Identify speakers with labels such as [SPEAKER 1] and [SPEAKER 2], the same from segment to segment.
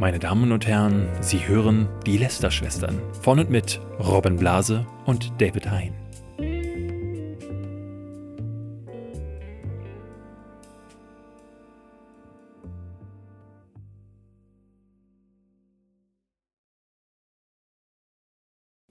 [SPEAKER 1] Meine Damen und Herren, Sie hören die Lester-Schwestern von und mit Robin Blase und David Hein.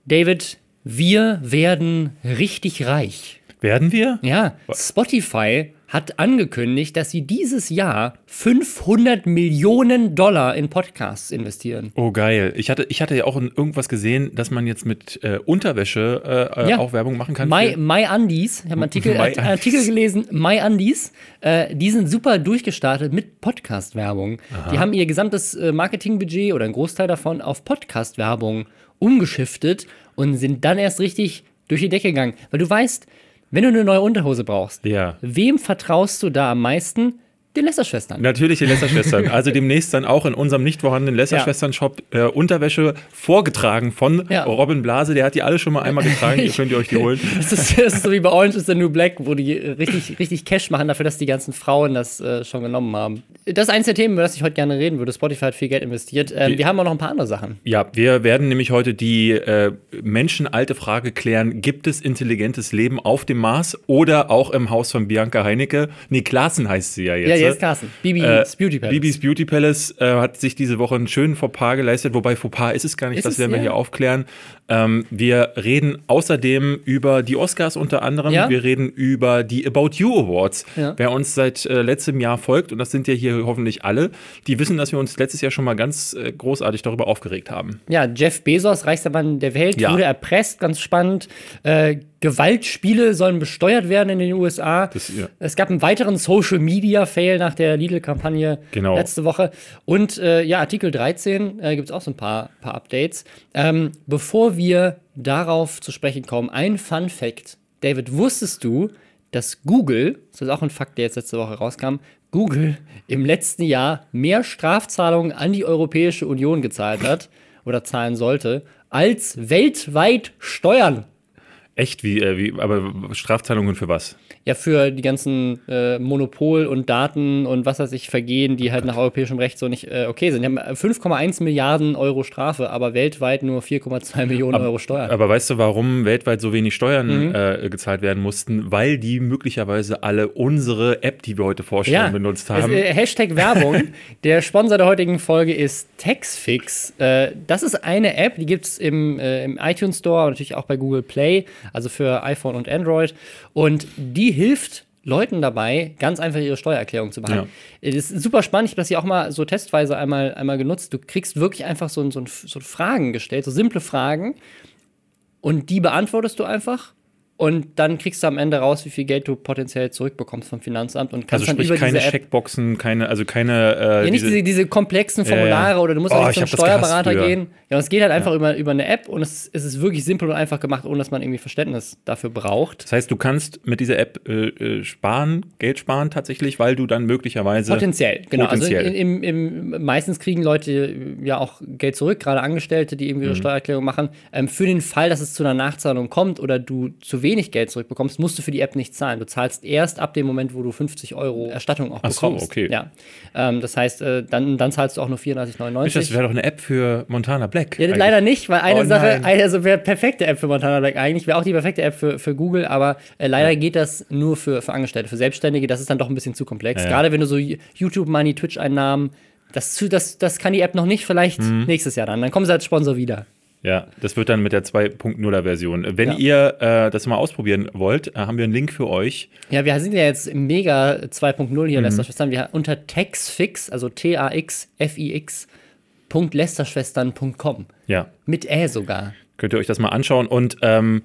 [SPEAKER 2] David, wir werden richtig reich.
[SPEAKER 1] Werden wir?
[SPEAKER 2] Ja, Spotify hat angekündigt, dass sie dieses Jahr 500 Millionen Dollar in Podcasts investieren.
[SPEAKER 1] Oh, geil. Ich hatte, ich hatte ja auch irgendwas gesehen, dass man jetzt mit äh, Unterwäsche äh,
[SPEAKER 2] Ja.
[SPEAKER 1] auch Werbung machen kann.
[SPEAKER 2] My, My Undies, ich habe einen Artikel,
[SPEAKER 1] My Undies.
[SPEAKER 2] Artikel gelesen, My Undies, äh, die sind super durchgestartet mit Podcast-Werbung. Die haben ihr gesamtes äh, Marketingbudget oder einen Großteil davon auf Podcast-Werbung umgeschiftet und sind dann erst richtig durch die Decke gegangen. Weil du weißt, wenn du eine neue Unterhose brauchst,
[SPEAKER 1] Ja.
[SPEAKER 2] wem vertraust du da am meisten? Den Lästerschwestern.
[SPEAKER 1] Natürlich die Lästerschwestern. Also demnächst dann auch in unserem nicht vorhandenen Lästerschwestern-Shop äh, Unterwäsche vorgetragen von
[SPEAKER 2] Ja.
[SPEAKER 1] Robin Blase. Der hat die alle schon mal einmal getragen. Ihr könnt ihr euch die holen.
[SPEAKER 2] Das ist, das ist so wie bei Orange is the New Black, wo die richtig, richtig Cash machen dafür, dass die ganzen Frauen das äh, schon genommen haben. Das ist eines der Themen, über das ich heute gerne reden würde. Spotify hat viel Geld investiert. Ähm, wir haben auch noch ein paar andere Sachen.
[SPEAKER 1] Ja, wir werden nämlich heute die äh, menschenalte Frage klären: Gibt es intelligentes Leben auf dem Mars oder auch im Haus von Bianca Heinecke? Nee, Klaassen heißt sie ja jetzt.
[SPEAKER 2] Ja,
[SPEAKER 1] ne?
[SPEAKER 2] jetzt Carsten. Bibis Beauty Palace.
[SPEAKER 1] Bibis Beauty Palace äh, hat sich diese Woche einen schönen Fauxpas geleistet, wobei Fauxpas ist es gar nicht,
[SPEAKER 2] Ist
[SPEAKER 1] das werden wir
[SPEAKER 2] Ja.
[SPEAKER 1] hier aufklären. Ähm, wir reden außerdem über die Oscars unter anderem.
[SPEAKER 2] Ja.
[SPEAKER 1] Wir reden über die About You Awards.
[SPEAKER 2] Ja.
[SPEAKER 1] Wer uns seit äh, letztem Jahr folgt, und das sind ja hier hoffentlich alle, die wissen, dass wir uns letztes Jahr schon mal ganz äh, großartig darüber aufgeregt haben.
[SPEAKER 2] Ja, Jeff Bezos, reichster Mann der Welt,
[SPEAKER 1] Ja.
[SPEAKER 2] wurde erpresst, ganz spannend. Äh, Gewaltspiele sollen besteuert werden in den USA.
[SPEAKER 1] Das- ja.
[SPEAKER 2] Es gab einen weiteren Social Media Fail nach der Lidl-Kampagne
[SPEAKER 1] Genau.
[SPEAKER 2] letzte Woche. Und äh, ja, Artikel 13 äh, gibt es auch so ein paar, paar Updates. Ähm, bevor wir darauf zu sprechen kommen, ein Fun Fact. David, wusstest du, dass Google, das ist auch ein Fakt, der jetzt letzte Woche rauskam, Google im letzten Jahr mehr Strafzahlungen an die Europäische Union gezahlt hat oder zahlen sollte, als weltweit Steuern.
[SPEAKER 1] Echt? Wie, äh, wie, aber Strafzahlungen für was?
[SPEAKER 2] Ja, für die ganzen äh, Monopol- und Daten- und was weiß ich, Vergehen, die halt nach europäischem Recht so nicht äh, okay sind. Die haben 5,1 Milliarden Euro Strafe, aber weltweit nur 4,2 Millionen Euro Steuern.
[SPEAKER 1] Aber weißt du, warum weltweit so wenig Steuern
[SPEAKER 2] Mhm.
[SPEAKER 1] äh, gezahlt werden mussten? Weil die möglicherweise alle unsere App, die wir heute vorstellen, benutzt haben.
[SPEAKER 2] Es, äh, Hashtag Werbung. Der Sponsor der heutigen Folge ist Taxfix. Äh, das ist eine App, die gibt es im, äh, im iTunes Store und natürlich auch bei Google Play, also für iPhone und Android. Und die hilft Leuten dabei, ganz einfach ihre Steuererklärung zu machen. Das ist super spannend. Ich habe das hier auch mal so testweise einmal, einmal genutzt. Du kriegst wirklich einfach so, so, so Fragen gestellt, so simple Fragen. Und die beantwortest du einfach. Und dann kriegst du am Ende raus, wie viel Geld du potenziell zurückbekommst vom Finanzamt und kannst
[SPEAKER 1] also sprich
[SPEAKER 2] dann über
[SPEAKER 1] keine Checkboxen, keine, also keine äh,
[SPEAKER 2] ja, nicht diese, diese komplexen
[SPEAKER 1] Ja, ja.
[SPEAKER 2] Formulare oder du musst
[SPEAKER 1] Oh,
[SPEAKER 2] auch nicht zum Steuerberater gehen. Ja, und es geht halt einfach über, über eine App und es, es ist wirklich simpel und einfach gemacht, ohne dass man irgendwie Verständnis dafür braucht.
[SPEAKER 1] Das heißt, du kannst mit dieser App äh, äh, sparen, Geld sparen tatsächlich, weil du dann möglicherweise
[SPEAKER 2] Potenziell, genau.
[SPEAKER 1] Potenziell.
[SPEAKER 2] Also im, im, im, meistens kriegen Leute äh, ja auch Geld zurück, gerade Angestellte, die
[SPEAKER 1] Mhm.
[SPEAKER 2] irgendwie ihre Steuererklärung machen. Ähm, für den Fall, dass es zu einer Nachzahlung kommt oder du zu wenig Geld zurückbekommst, musst du für die App nicht zahlen. Du zahlst erst ab dem Moment, wo du 50 Euro Erstattung auch
[SPEAKER 1] Ach so,
[SPEAKER 2] bekommst.
[SPEAKER 1] okay.
[SPEAKER 2] Ja. Ähm, das heißt, äh, dann, dann zahlst du auch nur 34,99.
[SPEAKER 1] Mensch, das wäre doch eine App für Montana Black.
[SPEAKER 2] Ja,
[SPEAKER 1] eigentlich.
[SPEAKER 2] leider nicht, weil eine
[SPEAKER 1] Oh
[SPEAKER 2] Sache, eine, also wäre perfekte App für Montana Black eigentlich, wäre auch die perfekte App für, für Google, aber äh, leider geht das nur für, für Angestellte, für Selbstständige, das ist dann doch ein bisschen zu komplex.
[SPEAKER 1] Ja.
[SPEAKER 2] Gerade wenn du so YouTube-Money, Twitch-Einnahmen, das, das, das kann die App noch nicht, vielleicht
[SPEAKER 1] Mhm.
[SPEAKER 2] nächstes Jahr dann. Dann kommen sie als Sponsor wieder.
[SPEAKER 1] Ja, das wird dann mit der 2.0er Version. Wenn
[SPEAKER 2] Ja.
[SPEAKER 1] ihr äh, das mal ausprobieren wollt, äh, haben wir einen Link für euch.
[SPEAKER 2] Ja, wir sind ja jetzt im Mega 2.0
[SPEAKER 1] Mhm.
[SPEAKER 2] hier, Lästerschwestern. Wir unter Taxfix, also T-A-X-F-I-X, .lästerschwestern.com.
[SPEAKER 1] Ja,
[SPEAKER 2] Mit Ä sogar.
[SPEAKER 1] könnt ihr euch das mal anschauen. Und ähm,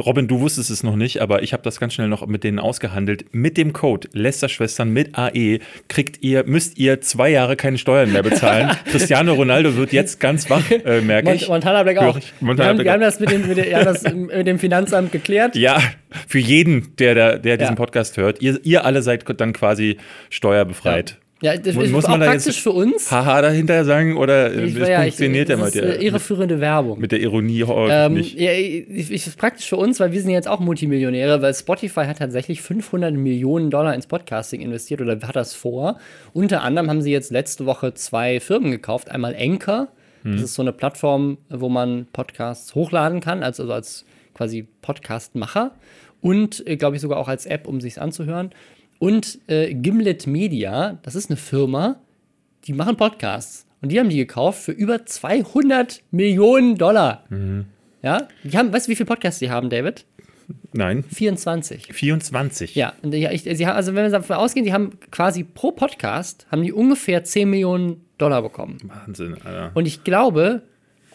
[SPEAKER 1] Robin, du wusstest es noch nicht, aber ich habe das ganz schnell noch mit denen ausgehandelt. Mit dem Code Lästerschwestern mit AE kriegt ihr, müsst ihr zwei Jahre keine Steuern mehr bezahlen. Cristiano Ronaldo wird jetzt ganz wach, äh, merke
[SPEAKER 2] Mont
[SPEAKER 1] ich.
[SPEAKER 2] Montana Black auch.
[SPEAKER 1] ich.
[SPEAKER 2] wir,
[SPEAKER 1] Montana
[SPEAKER 2] haben,
[SPEAKER 1] Black
[SPEAKER 2] wir haben das, mit dem, mit, dem, haben das mit dem Finanzamt geklärt.
[SPEAKER 1] Ja, für jeden, der, der, der diesen
[SPEAKER 2] Ja.
[SPEAKER 1] Podcast hört. Ihr, ihr alle seid dann quasi steuerbefreit.
[SPEAKER 2] Ja, das
[SPEAKER 1] Muss-
[SPEAKER 2] ist
[SPEAKER 1] muss
[SPEAKER 2] auch
[SPEAKER 1] man da
[SPEAKER 2] praktisch für uns.
[SPEAKER 1] Haha dahinter sagen oder äh,
[SPEAKER 2] Ich-
[SPEAKER 1] es
[SPEAKER 2] ja, ich-
[SPEAKER 1] funktioniert ja
[SPEAKER 2] das
[SPEAKER 1] mit der,
[SPEAKER 2] irreführende Werbung.
[SPEAKER 1] mit der Ironie
[SPEAKER 2] Ähm,
[SPEAKER 1] nicht.
[SPEAKER 2] ja, ich, ich, ist praktisch für uns, weil wir sind jetzt auch Multimillionäre, weil Spotify hat tatsächlich 500 Millionen Dollar ins Podcasting investiert oder hat das vor. Unter anderem haben sie jetzt letzte Woche zwei Firmen gekauft. Einmal Anchor, das ist so eine Plattform, wo man Podcasts hochladen kann, also, also als quasi Podcastmacher und, äh, glaube ich, sogar auch als App, um sich anzuhören. Und äh, Gimlet Media, das ist eine Firma, die machen Podcasts. Und die haben die gekauft für über 200 Millionen Dollar. Ja, die haben, weißt du, wie viele Podcasts die haben, David?
[SPEAKER 1] Nein,
[SPEAKER 2] 24.
[SPEAKER 1] 24.
[SPEAKER 2] Ja, und ja, ich, sie haben, also wenn wir davon ausgehen, die haben quasi pro Podcast, haben die ungefähr 10 Millionen Dollar bekommen.
[SPEAKER 1] Wahnsinn, Alter.
[SPEAKER 2] Und ich glaube,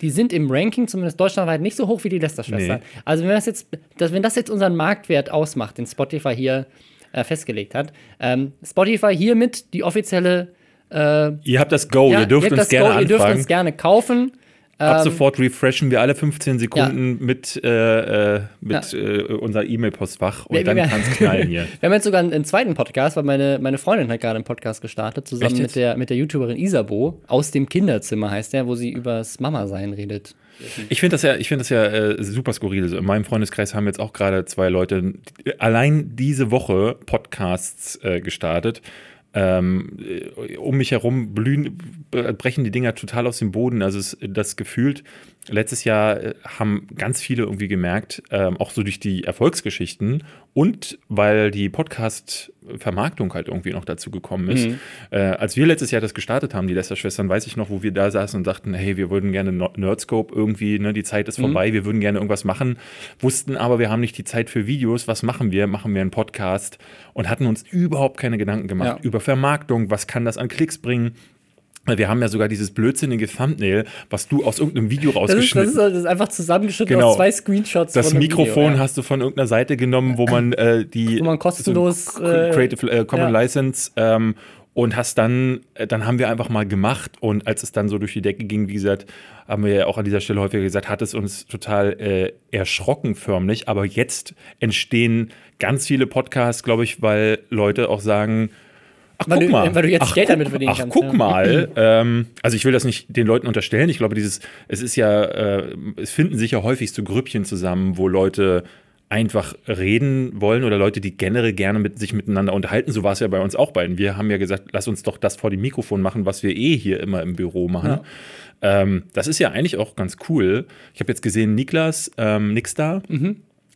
[SPEAKER 2] die sind im Ranking, zumindest deutschlandweit, nicht so hoch wie die Lester-Schwestern.
[SPEAKER 1] Nee.
[SPEAKER 2] Also wenn das, jetzt, das, wenn das jetzt unseren Marktwert ausmacht, den Spotify hier äh, festgelegt hat, ähm, Spotify hiermit die offizielle
[SPEAKER 1] Ihr habt das Go,
[SPEAKER 2] Ja,
[SPEAKER 1] ihr dürft
[SPEAKER 2] habt
[SPEAKER 1] uns gerne
[SPEAKER 2] Go, Ihr dürft
[SPEAKER 1] anfragen.
[SPEAKER 2] uns gerne kaufen.
[SPEAKER 1] Ab sofort refreshen wir alle 15 Sekunden mit, äh, äh, mit
[SPEAKER 2] Ja.
[SPEAKER 1] äh, unser E-Mail-Postfach und
[SPEAKER 2] Wir-
[SPEAKER 1] dann kann es knallen hier.
[SPEAKER 2] Wir haben jetzt sogar einen, einen zweiten Podcast, weil meine, meine Freundin hat gerade einen Podcast gestartet, zusammen
[SPEAKER 1] Echt
[SPEAKER 2] mit der, mit der YouTuberin Isabo. Aus dem Kinderzimmer heißt der, wo sie übers Mama-Sein redet.
[SPEAKER 1] Ich finde das ja, ich finde das ja äh, super skurril. Also in meinem Freundeskreis haben jetzt auch gerade zwei Leute allein diese Woche Podcasts äh, gestartet. Ähm, äh, um mich herum blühen, brechen die Dinger total aus dem Boden. Also es, das gefühlt, letztes Jahr äh, haben ganz viele irgendwie gemerkt, ähm, auch so durch die Erfolgsgeschichten und weil die Podcast-Vermarktung halt irgendwie noch dazu gekommen ist. Äh, als wir letztes Jahr das gestartet haben, die Lester-Schwestern, weiß ich noch, wo wir da saßen und dachten, hey, wir würden gerne Nerdscope irgendwie, ne, die Zeit ist vorbei, wir würden gerne irgendwas machen, wussten aber, wir haben nicht die Zeit für Videos, was machen wir? Machen wir einen Podcast und hatten uns überhaupt keine Gedanken gemacht
[SPEAKER 2] Ja.
[SPEAKER 1] über Vermarktung, was kann das an Klicks bringen? Wir haben ja sogar dieses blödsinnige Thumbnail, was du aus irgendeinem Video
[SPEAKER 2] Das ist, das,
[SPEAKER 1] rausgeschnitten
[SPEAKER 2] ist, das ist einfach zusammengeschnitten
[SPEAKER 1] Genau.
[SPEAKER 2] aus zwei Screenshots.
[SPEAKER 1] das Mikrofon
[SPEAKER 2] Video, ja.
[SPEAKER 1] hast du von irgendeiner Seite genommen, wo man äh, die
[SPEAKER 2] Wo man kostenlos,
[SPEAKER 1] so
[SPEAKER 2] äh,
[SPEAKER 1] Creative äh, Common
[SPEAKER 2] ja.
[SPEAKER 1] License ähm, und hast dann, äh, dann haben wir einfach mal gemacht und als es dann so durch die Decke ging, wie gesagt, haben wir ja auch an dieser Stelle häufiger gesagt, hat es uns total äh, erschrocken förmlich, aber jetzt entstehen ganz viele Podcasts, glaube ich, weil Leute auch sagen, Ach,
[SPEAKER 2] Weil
[SPEAKER 1] guck
[SPEAKER 2] du-
[SPEAKER 1] mal.
[SPEAKER 2] weil du jetzt
[SPEAKER 1] ach,
[SPEAKER 2] Geld
[SPEAKER 1] guck,
[SPEAKER 2] damit verdienen
[SPEAKER 1] ach,
[SPEAKER 2] kannst,
[SPEAKER 1] guck
[SPEAKER 2] ja.
[SPEAKER 1] mal. ähm, also ich will das nicht den Leuten unterstellen. Ich glaube, dieses, es ist ja, äh, es finden sich ja häufig so Grüppchen zusammen, wo Leute einfach reden wollen oder Leute, die generell gerne mit sich miteinander unterhalten. So war es ja bei uns auch beiden. Wir haben ja gesagt, lass uns doch das vor dem Mikrofon machen, was wir eh hier immer im Büro machen. Ähm, das ist ja eigentlich auch ganz cool. Ich habe jetzt gesehen, Niklas ähm, Nixstar,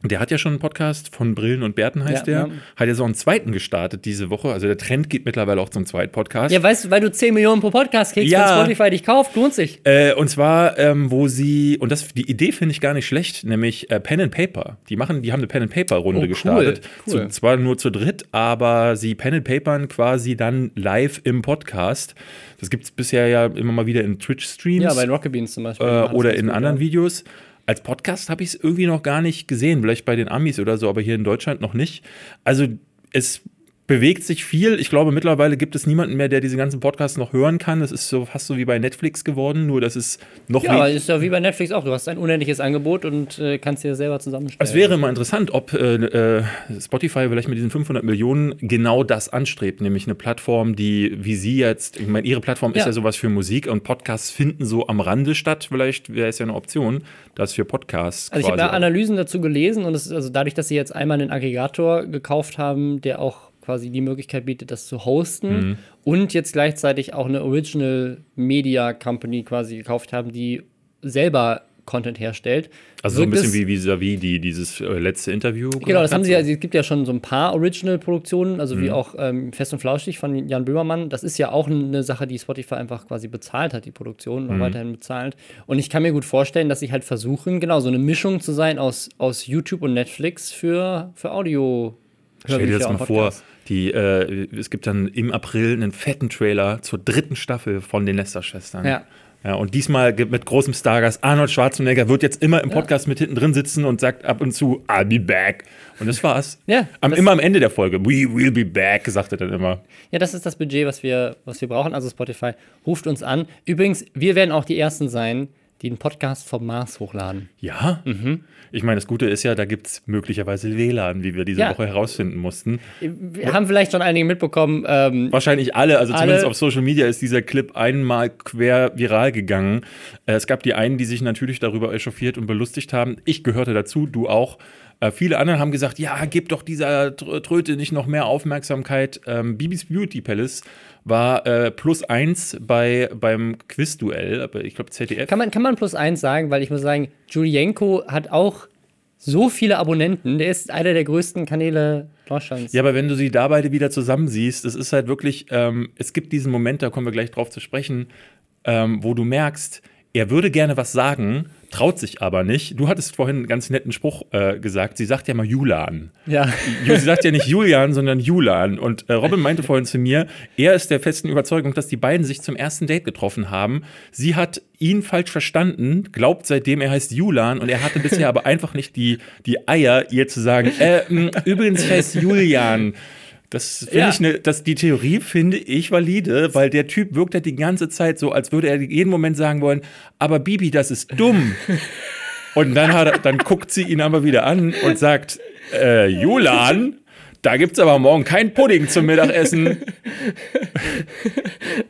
[SPEAKER 1] der hat ja schon einen Podcast von Brillen und Bärten, heißt
[SPEAKER 2] Ja,
[SPEAKER 1] der.
[SPEAKER 2] ja.
[SPEAKER 1] Hat ja so einen zweiten gestartet diese Woche. Also der Trend geht mittlerweile auch zum zweiten Podcast.
[SPEAKER 2] Ja, weißt du, weil du 10 Millionen pro Podcast kriegst,
[SPEAKER 1] Ja.
[SPEAKER 2] wenn Spotify dich kauft, lohnt sich.
[SPEAKER 1] Äh, und zwar, ähm, wo sie, und das, die Idee finde ich gar nicht schlecht, nämlich äh, Pen and Paper. Die machen, die haben eine Pen and Paper Runde
[SPEAKER 2] Oh, cool,
[SPEAKER 1] gestartet.
[SPEAKER 2] cool.
[SPEAKER 1] Zu, zwar nur zu dritt, aber sie Pen and Papern quasi dann live im Podcast. Das gibt es bisher ja immer mal wieder in Twitch-Streams
[SPEAKER 2] Ja, bei Rocket Beans zum Beispiel.
[SPEAKER 1] äh, oder in anderen
[SPEAKER 2] ja.
[SPEAKER 1] Videos. Als Podcast habe ich es irgendwie noch gar nicht gesehen, vielleicht bei den Amis oder so, aber hier in Deutschland noch nicht. Also es bewegt sich viel. Ich glaube, mittlerweile gibt es niemanden mehr, der diese ganzen Podcasts noch hören kann. Es ist so fast so wie bei Netflix geworden, nur dass es noch
[SPEAKER 2] Ja, ist ja wie bei Netflix auch. Du hast ein unendliches Angebot und äh, kannst dir selber zusammenstellen.
[SPEAKER 1] Es wäre mal interessant, ob äh, äh, Spotify vielleicht mit diesen 500 Millionen genau das anstrebt, nämlich eine Plattform, die, wie Sie jetzt, ich meine, Ihre Plattform ist
[SPEAKER 2] Ja.
[SPEAKER 1] ja sowas für Musik und Podcasts finden so am Rande statt. Vielleicht wäre es ja eine Option, das für Podcasts
[SPEAKER 2] Also ich habe da Analysen dazu gelesen und es also dadurch, dass sie jetzt einmal einen Aggregator gekauft haben, der auch quasi die Möglichkeit bietet, das zu hosten
[SPEAKER 1] Mhm.
[SPEAKER 2] und jetzt gleichzeitig auch eine Original Media Company quasi gekauft haben, die selber Content herstellt.
[SPEAKER 1] Also so ein bisschen wie vis-à-vis die, dieses äh, letzte Interview.
[SPEAKER 2] Genau, das haben sie ja, es gibt ja schon so ein paar Original-Produktionen, also
[SPEAKER 1] Mhm.
[SPEAKER 2] wie auch ähm, Fest und Flauschig von Jan Böhmermann. Das ist ja auch eine Sache, die Spotify einfach quasi bezahlt hat, die Produktion,
[SPEAKER 1] Mhm.
[SPEAKER 2] noch weiterhin bezahlt. Und ich kann mir gut vorstellen, dass sie halt versuchen, genau, so eine Mischung zu sein aus, aus YouTube und Netflix für, für Audio.
[SPEAKER 1] Stell dir das mal vor. Die, äh, es gibt dann im April einen fetten Trailer zur dritten Staffel von den Lester-Schwestern.
[SPEAKER 2] Ja.
[SPEAKER 1] Ja, und diesmal mit großem Stargast. Arnold Schwarzenegger wird jetzt immer im Podcast mit hinten drin sitzen und sagt ab und zu, I'll be back. Und das war's.
[SPEAKER 2] Ja,
[SPEAKER 1] Am,
[SPEAKER 2] das-
[SPEAKER 1] immer am Ende der Folge, we will be back, sagt er dann immer.
[SPEAKER 2] Ja, das ist das Budget, was wir, was wir brauchen. Also Spotify ruft uns an. Übrigens, wir werden auch die Ersten sein, die einen Podcast vom Mars hochladen.
[SPEAKER 1] Ja?
[SPEAKER 2] Mhm.
[SPEAKER 1] Ich meine, das Gute ist ja, da gibt es möglicherweise WLAN, wie wir diese
[SPEAKER 2] Ja.
[SPEAKER 1] Woche herausfinden mussten.
[SPEAKER 2] Wir haben vielleicht schon einige mitbekommen. Ähm,
[SPEAKER 1] Wahrscheinlich alle, also
[SPEAKER 2] Alle-
[SPEAKER 1] zumindest auf Social Media ist dieser Clip einmal quer viral gegangen. Äh, Es gab die einen, die sich natürlich darüber echauffiert und belustigt haben. Ich gehörte dazu, du auch. Äh, viele andere haben gesagt, ja, gib doch dieser Tr- Tröte nicht noch mehr Aufmerksamkeit. Ähm, Bibis Beauty Palace war äh, plus eins bei, beim Quizduell, aber ich glaube ZDF.
[SPEAKER 2] kann, man, kann man plus eins sagen, weil ich muss sagen, Julienko hat auch so viele Abonnenten. Der ist einer der größten Kanäle Deutschlands.
[SPEAKER 1] Ja, aber wenn du sie da beide wieder zusammen siehst, es ist halt wirklich, ähm, es gibt diesen Moment, da kommen wir gleich drauf zu sprechen, ähm, wo du merkst, er würde gerne was sagen, traut sich aber nicht. Du hattest vorhin einen ganz netten Spruch äh, gesagt. Sie sagt ja mal Julan.
[SPEAKER 2] ja.
[SPEAKER 1] Sie sagt ja nicht Julian, sondern Julan. Und äh, Robin meinte vorhin zu mir, er ist der festen Überzeugung, dass die beiden sich zum ersten Date getroffen haben. Sie hat ihn falsch verstanden, glaubt seitdem, er heißt Julan und er hatte bisher aber einfach nicht die, die Eier, ihr zu sagen, äh, übrigens, ich heiße Julian. Das finde
[SPEAKER 2] Ja.
[SPEAKER 1] ich, ne, das, die Theorie finde ich valide, weil der Typ wirkt halt die ganze Zeit so, als würde er jeden Moment sagen wollen, aber Bibi, das ist dumm. Und dann, er, dann guckt sie ihn aber wieder an und sagt, äh, Julan, da gibt's aber morgen kein Pudding zum Mittagessen.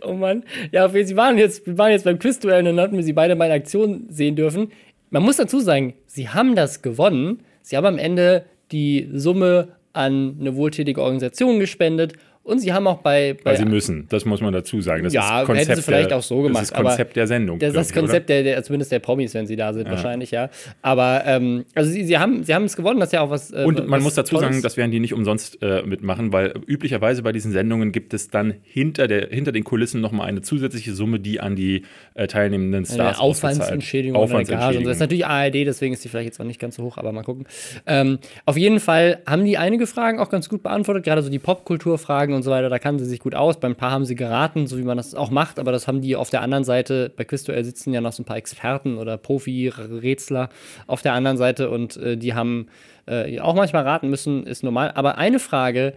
[SPEAKER 2] Oh Mann. Ja, sie waren jetzt, wir waren jetzt beim Quizduell und dann hatten wir sie beide mal in Aktion sehen dürfen. Man muss dazu sagen, sie haben das gewonnen. Sie haben am Ende die Summe an eine wohltätige Organisation gespendet und sie haben auch bei, bei
[SPEAKER 1] Weil sie müssen, das muss man dazu sagen. Das
[SPEAKER 2] Ja,
[SPEAKER 1] ist Konzept
[SPEAKER 2] hätten sie vielleicht
[SPEAKER 1] der,
[SPEAKER 2] auch so gemacht,
[SPEAKER 1] Das ist Konzept der Sendung.
[SPEAKER 2] Das ist das Konzept der, der, zumindest der Promis, wenn sie da sind, wahrscheinlich, ja. Aber ähm, also sie, sie haben sie haben es gewonnen, das ist ja auch was. Äh,
[SPEAKER 1] Und man
[SPEAKER 2] was
[SPEAKER 1] muss dazu
[SPEAKER 2] Tolles.
[SPEAKER 1] sagen, das werden die nicht umsonst äh, mitmachen, weil üblicherweise bei diesen Sendungen gibt es dann hinter, der, hinter den Kulissen nochmal eine zusätzliche Summe, die an die äh, teilnehmenden Stars
[SPEAKER 2] eine Aufwandsentschädigung Gage. Und so. Das ist natürlich ARD, deswegen ist die vielleicht jetzt auch nicht ganz so hoch, aber mal gucken. Ähm, auf jeden Fall haben die einige Fragen auch ganz gut beantwortet, gerade so die Popkulturfragen und so weiter, da kannten sie sich gut aus. Bei ein paar haben sie geraten, so wie man das auch macht, aber das haben die auf der anderen Seite, bei Quizduell sitzen ja noch so ein paar Experten oder Profi-Rätsler auf der anderen Seite und äh, die haben äh, auch manchmal raten müssen, ist normal. Aber eine Frage,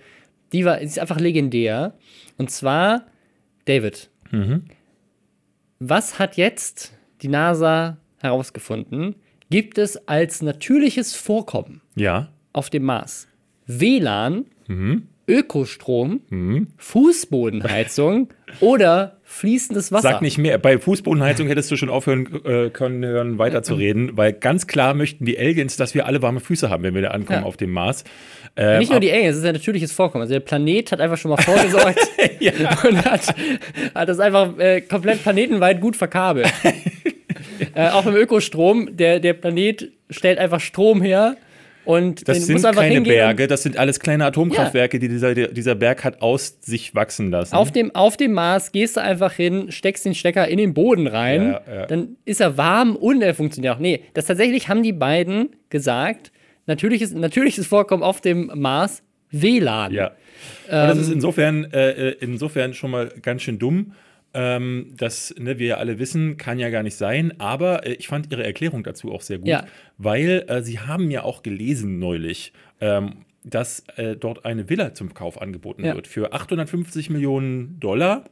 [SPEAKER 2] die war, die ist einfach legendär. Und zwar, David, was hat jetzt die NASA herausgefunden? Gibt es als natürliches Vorkommen
[SPEAKER 1] Ja.
[SPEAKER 2] auf dem Mars WLAN,
[SPEAKER 1] Mhm.
[SPEAKER 2] Ökostrom, Fußbodenheizung oder fließendes Wasser?
[SPEAKER 1] Sag nicht mehr. Bei Fußbodenheizung hättest du schon aufhören äh, können, hören, weiterzureden, weil ganz klar möchten die Aliens, dass wir alle warme Füße haben, wenn wir da ankommen
[SPEAKER 2] Ja.
[SPEAKER 1] auf dem Mars. Ähm,
[SPEAKER 2] Nicht nur die Aliens, es ist ein natürliches Vorkommen. Also der Planet hat einfach schon mal vorgesorgt und hat, hat das einfach äh, komplett planetenweit gut verkabelt. äh, auch im Ökostrom, der, der Planet stellt einfach Strom her und
[SPEAKER 1] Das sind keine Berge, das sind alles kleine Atomkraftwerke, die dieser, dieser Berg hat aus sich wachsen lassen.
[SPEAKER 2] Auf dem, auf dem Mars gehst du einfach hin, steckst den Stecker in den Boden rein,
[SPEAKER 1] Ja, ja.
[SPEAKER 2] dann ist er warm und er funktioniert auch. Nee, das tatsächlich haben die beiden gesagt, natürliches, natürliches Vorkommen auf dem Mars, WLAN.
[SPEAKER 1] ja. Und das
[SPEAKER 2] Ähm,
[SPEAKER 1] ist insofern, äh, äh, insofern schon mal ganz schön dumm. Ähm, das, ne, wir ja alle wissen, kann ja gar nicht sein, aber äh, ich fand Ihre Erklärung dazu auch sehr gut,
[SPEAKER 2] Ja.
[SPEAKER 1] weil äh, Sie haben ja auch gelesen neulich, ähm, dass äh, dort eine Villa zum Kauf angeboten
[SPEAKER 2] Ja.
[SPEAKER 1] wird für 850 Millionen Dollar.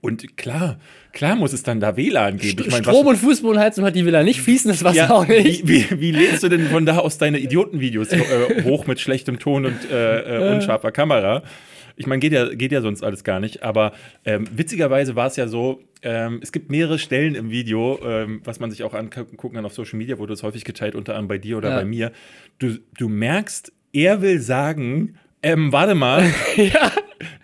[SPEAKER 1] Und klar, klar muss es dann da WLAN geben. Ich mein,
[SPEAKER 2] Strom und Fußbodenheizung hat die Villa nicht, fließendes Wasser
[SPEAKER 1] ja,
[SPEAKER 2] auch nicht.
[SPEAKER 1] Wie, wie, wie lädst du denn von da aus deine Idiotenvideos äh, hoch mit schlechtem Ton und äh, äh, unscharfer Kamera? Ich meine, geht ja, geht ja sonst alles gar nicht. Aber ähm, witzigerweise war es ja so, ähm, es gibt mehrere Stellen im Video, ähm, was man sich auch angucken kann auf Social Media, wurde es häufig geteilt, unter anderem bei dir oder
[SPEAKER 2] Ja.
[SPEAKER 1] bei mir. Du, du merkst, er will sagen, ähm, warte mal,
[SPEAKER 2] ja.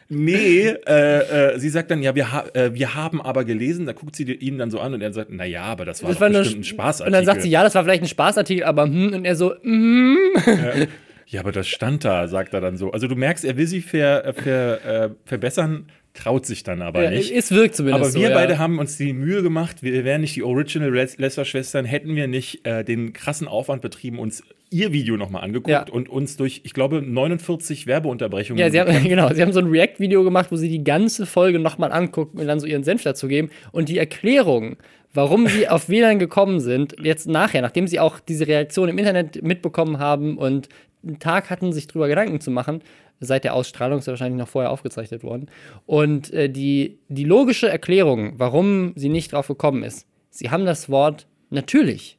[SPEAKER 1] Nee, äh, äh, sie sagt dann, ja, wir, ha äh, wir haben aber gelesen, da guckt sie ihn dann so an und er sagt, naja, aber das war,
[SPEAKER 2] Das war
[SPEAKER 1] bestimmt ein Spaßartikel.
[SPEAKER 2] Und dann sagt sie, ja, das war vielleicht ein Spaßartikel, aber hm, und er so, mhm.
[SPEAKER 1] Ja, aber das stand da, sagt er dann so. Also du merkst, er will sie ver, äh, ver, äh, verbessern, traut sich dann aber
[SPEAKER 2] Ja,
[SPEAKER 1] nicht.
[SPEAKER 2] es wirkt zumindest
[SPEAKER 1] Aber
[SPEAKER 2] so,
[SPEAKER 1] wir
[SPEAKER 2] ja.
[SPEAKER 1] beide haben uns die Mühe gemacht, wir wären nicht die Original Les- Lester-Schwestern, hätten wir nicht äh, den krassen Aufwand betrieben, uns ihr Video nochmal angeguckt
[SPEAKER 2] Ja.
[SPEAKER 1] und uns durch, ich glaube, 49 Werbeunterbrechungen.
[SPEAKER 2] Ja, sie haben, genau, sie haben so ein React-Video gemacht, wo sie die ganze Folge nochmal angucken und dann so ihren Senf dazu geben. Und die Erklärung, warum sie auf WLAN gekommen sind, jetzt nachher, nachdem sie auch diese Reaktion im Internet mitbekommen haben und einen Tag hatten, sich drüber Gedanken zu machen, seit der Ausstrahlung ist ja wahrscheinlich noch vorher aufgezeichnet worden. Und äh, die, die logische Erklärung, warum sie nicht drauf gekommen ist, sie haben das Wort natürlich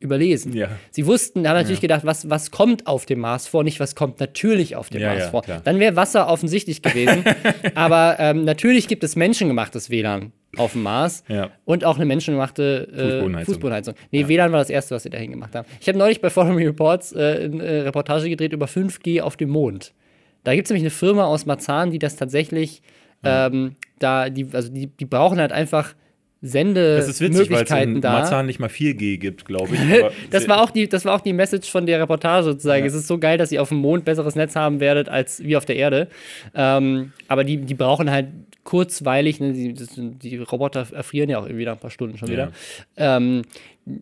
[SPEAKER 2] überlesen.
[SPEAKER 1] Ja.
[SPEAKER 2] Sie wussten, haben natürlich
[SPEAKER 1] Ja.
[SPEAKER 2] gedacht, was, was kommt auf dem Mars vor, nicht was kommt natürlich auf dem
[SPEAKER 1] Ja,
[SPEAKER 2] Mars vor.
[SPEAKER 1] klar.
[SPEAKER 2] Dann wäre Wasser offensichtlich gewesen. Aber ähm, natürlich gibt es menschengemachtes WLAN auf dem Mars
[SPEAKER 1] Ja.
[SPEAKER 2] und auch eine menschengemachte äh,
[SPEAKER 1] Fußbodenheizung.
[SPEAKER 2] Fußbodenheizung. Nee, WLAN war das erste, was sie dahin gemacht haben. Ich habe neulich bei Forum Reports äh, eine äh, Reportage gedreht über 5G auf dem Mond. Da gibt es nämlich eine Firma aus Marzahn, die das tatsächlich ähm, da, die, also die, die brauchen halt einfach
[SPEAKER 1] Das ist witzig,
[SPEAKER 2] Sendemöglichkeiten
[SPEAKER 1] in
[SPEAKER 2] da.
[SPEAKER 1] Marzahn nicht mal 4G gibt, glaube ich.
[SPEAKER 2] Das war, auch die, das war auch die Message von der Reportage sozusagen.
[SPEAKER 1] Ja.
[SPEAKER 2] Es ist so geil, dass ihr auf dem Mond besseres Netz haben werdet als wie auf der Erde. Ähm, aber die, die brauchen halt kurzweilig, ne, die, die Roboter erfrieren ja auch irgendwie nach ein paar Stunden schon
[SPEAKER 1] Ja.
[SPEAKER 2] wieder. Ähm,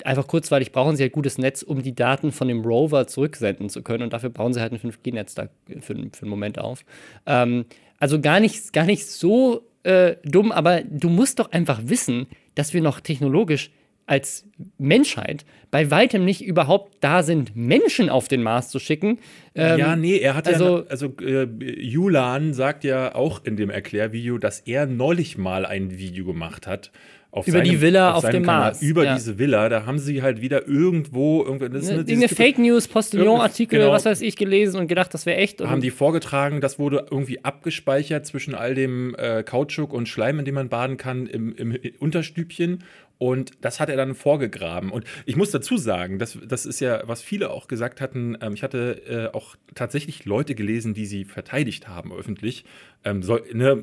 [SPEAKER 2] einfach kurzweilig brauchen sie halt gutes Netz, um die Daten von dem Rover zurücksenden zu können. Und dafür bauen sie halt ein 5G-Netz da für, für einen Moment auf. Ähm, also gar nicht, gar nicht so äh, dumm, aber du musst doch einfach wissen, dass wir noch technologisch als Menschheit bei weitem nicht überhaupt da sind, Menschen auf den Mars zu schicken. Ähm,
[SPEAKER 1] ja, nee, er hat
[SPEAKER 2] also-
[SPEAKER 1] ja, also äh, Julan sagt ja auch in dem Erklärvideo, dass er neulich mal ein Video gemacht hat. Auf
[SPEAKER 2] Über die Villa auf
[SPEAKER 1] seinem
[SPEAKER 2] dem
[SPEAKER 1] Kanal,
[SPEAKER 2] Mars,
[SPEAKER 1] Über
[SPEAKER 2] ja.
[SPEAKER 1] diese Villa, da haben sie halt wieder irgendwo, irgendwo das ist eine-
[SPEAKER 2] Fake News, Postillon-Artikel,
[SPEAKER 1] Genau.
[SPEAKER 2] was weiß ich, gelesen und gedacht, das wäre echt.
[SPEAKER 1] Haben die vorgetragen, das wurde irgendwie abgespeichert zwischen all dem äh, Kautschuk und Schleim, in dem man baden kann, im, im Unterstübchen. Und das hat er dann vorgegraben. Und ich muss dazu sagen, das, das ist ja, was viele auch gesagt hatten, ähm, ich hatte äh, auch tatsächlich Leute gelesen, die sie verteidigt haben öffentlich. Ähm, soll, ne,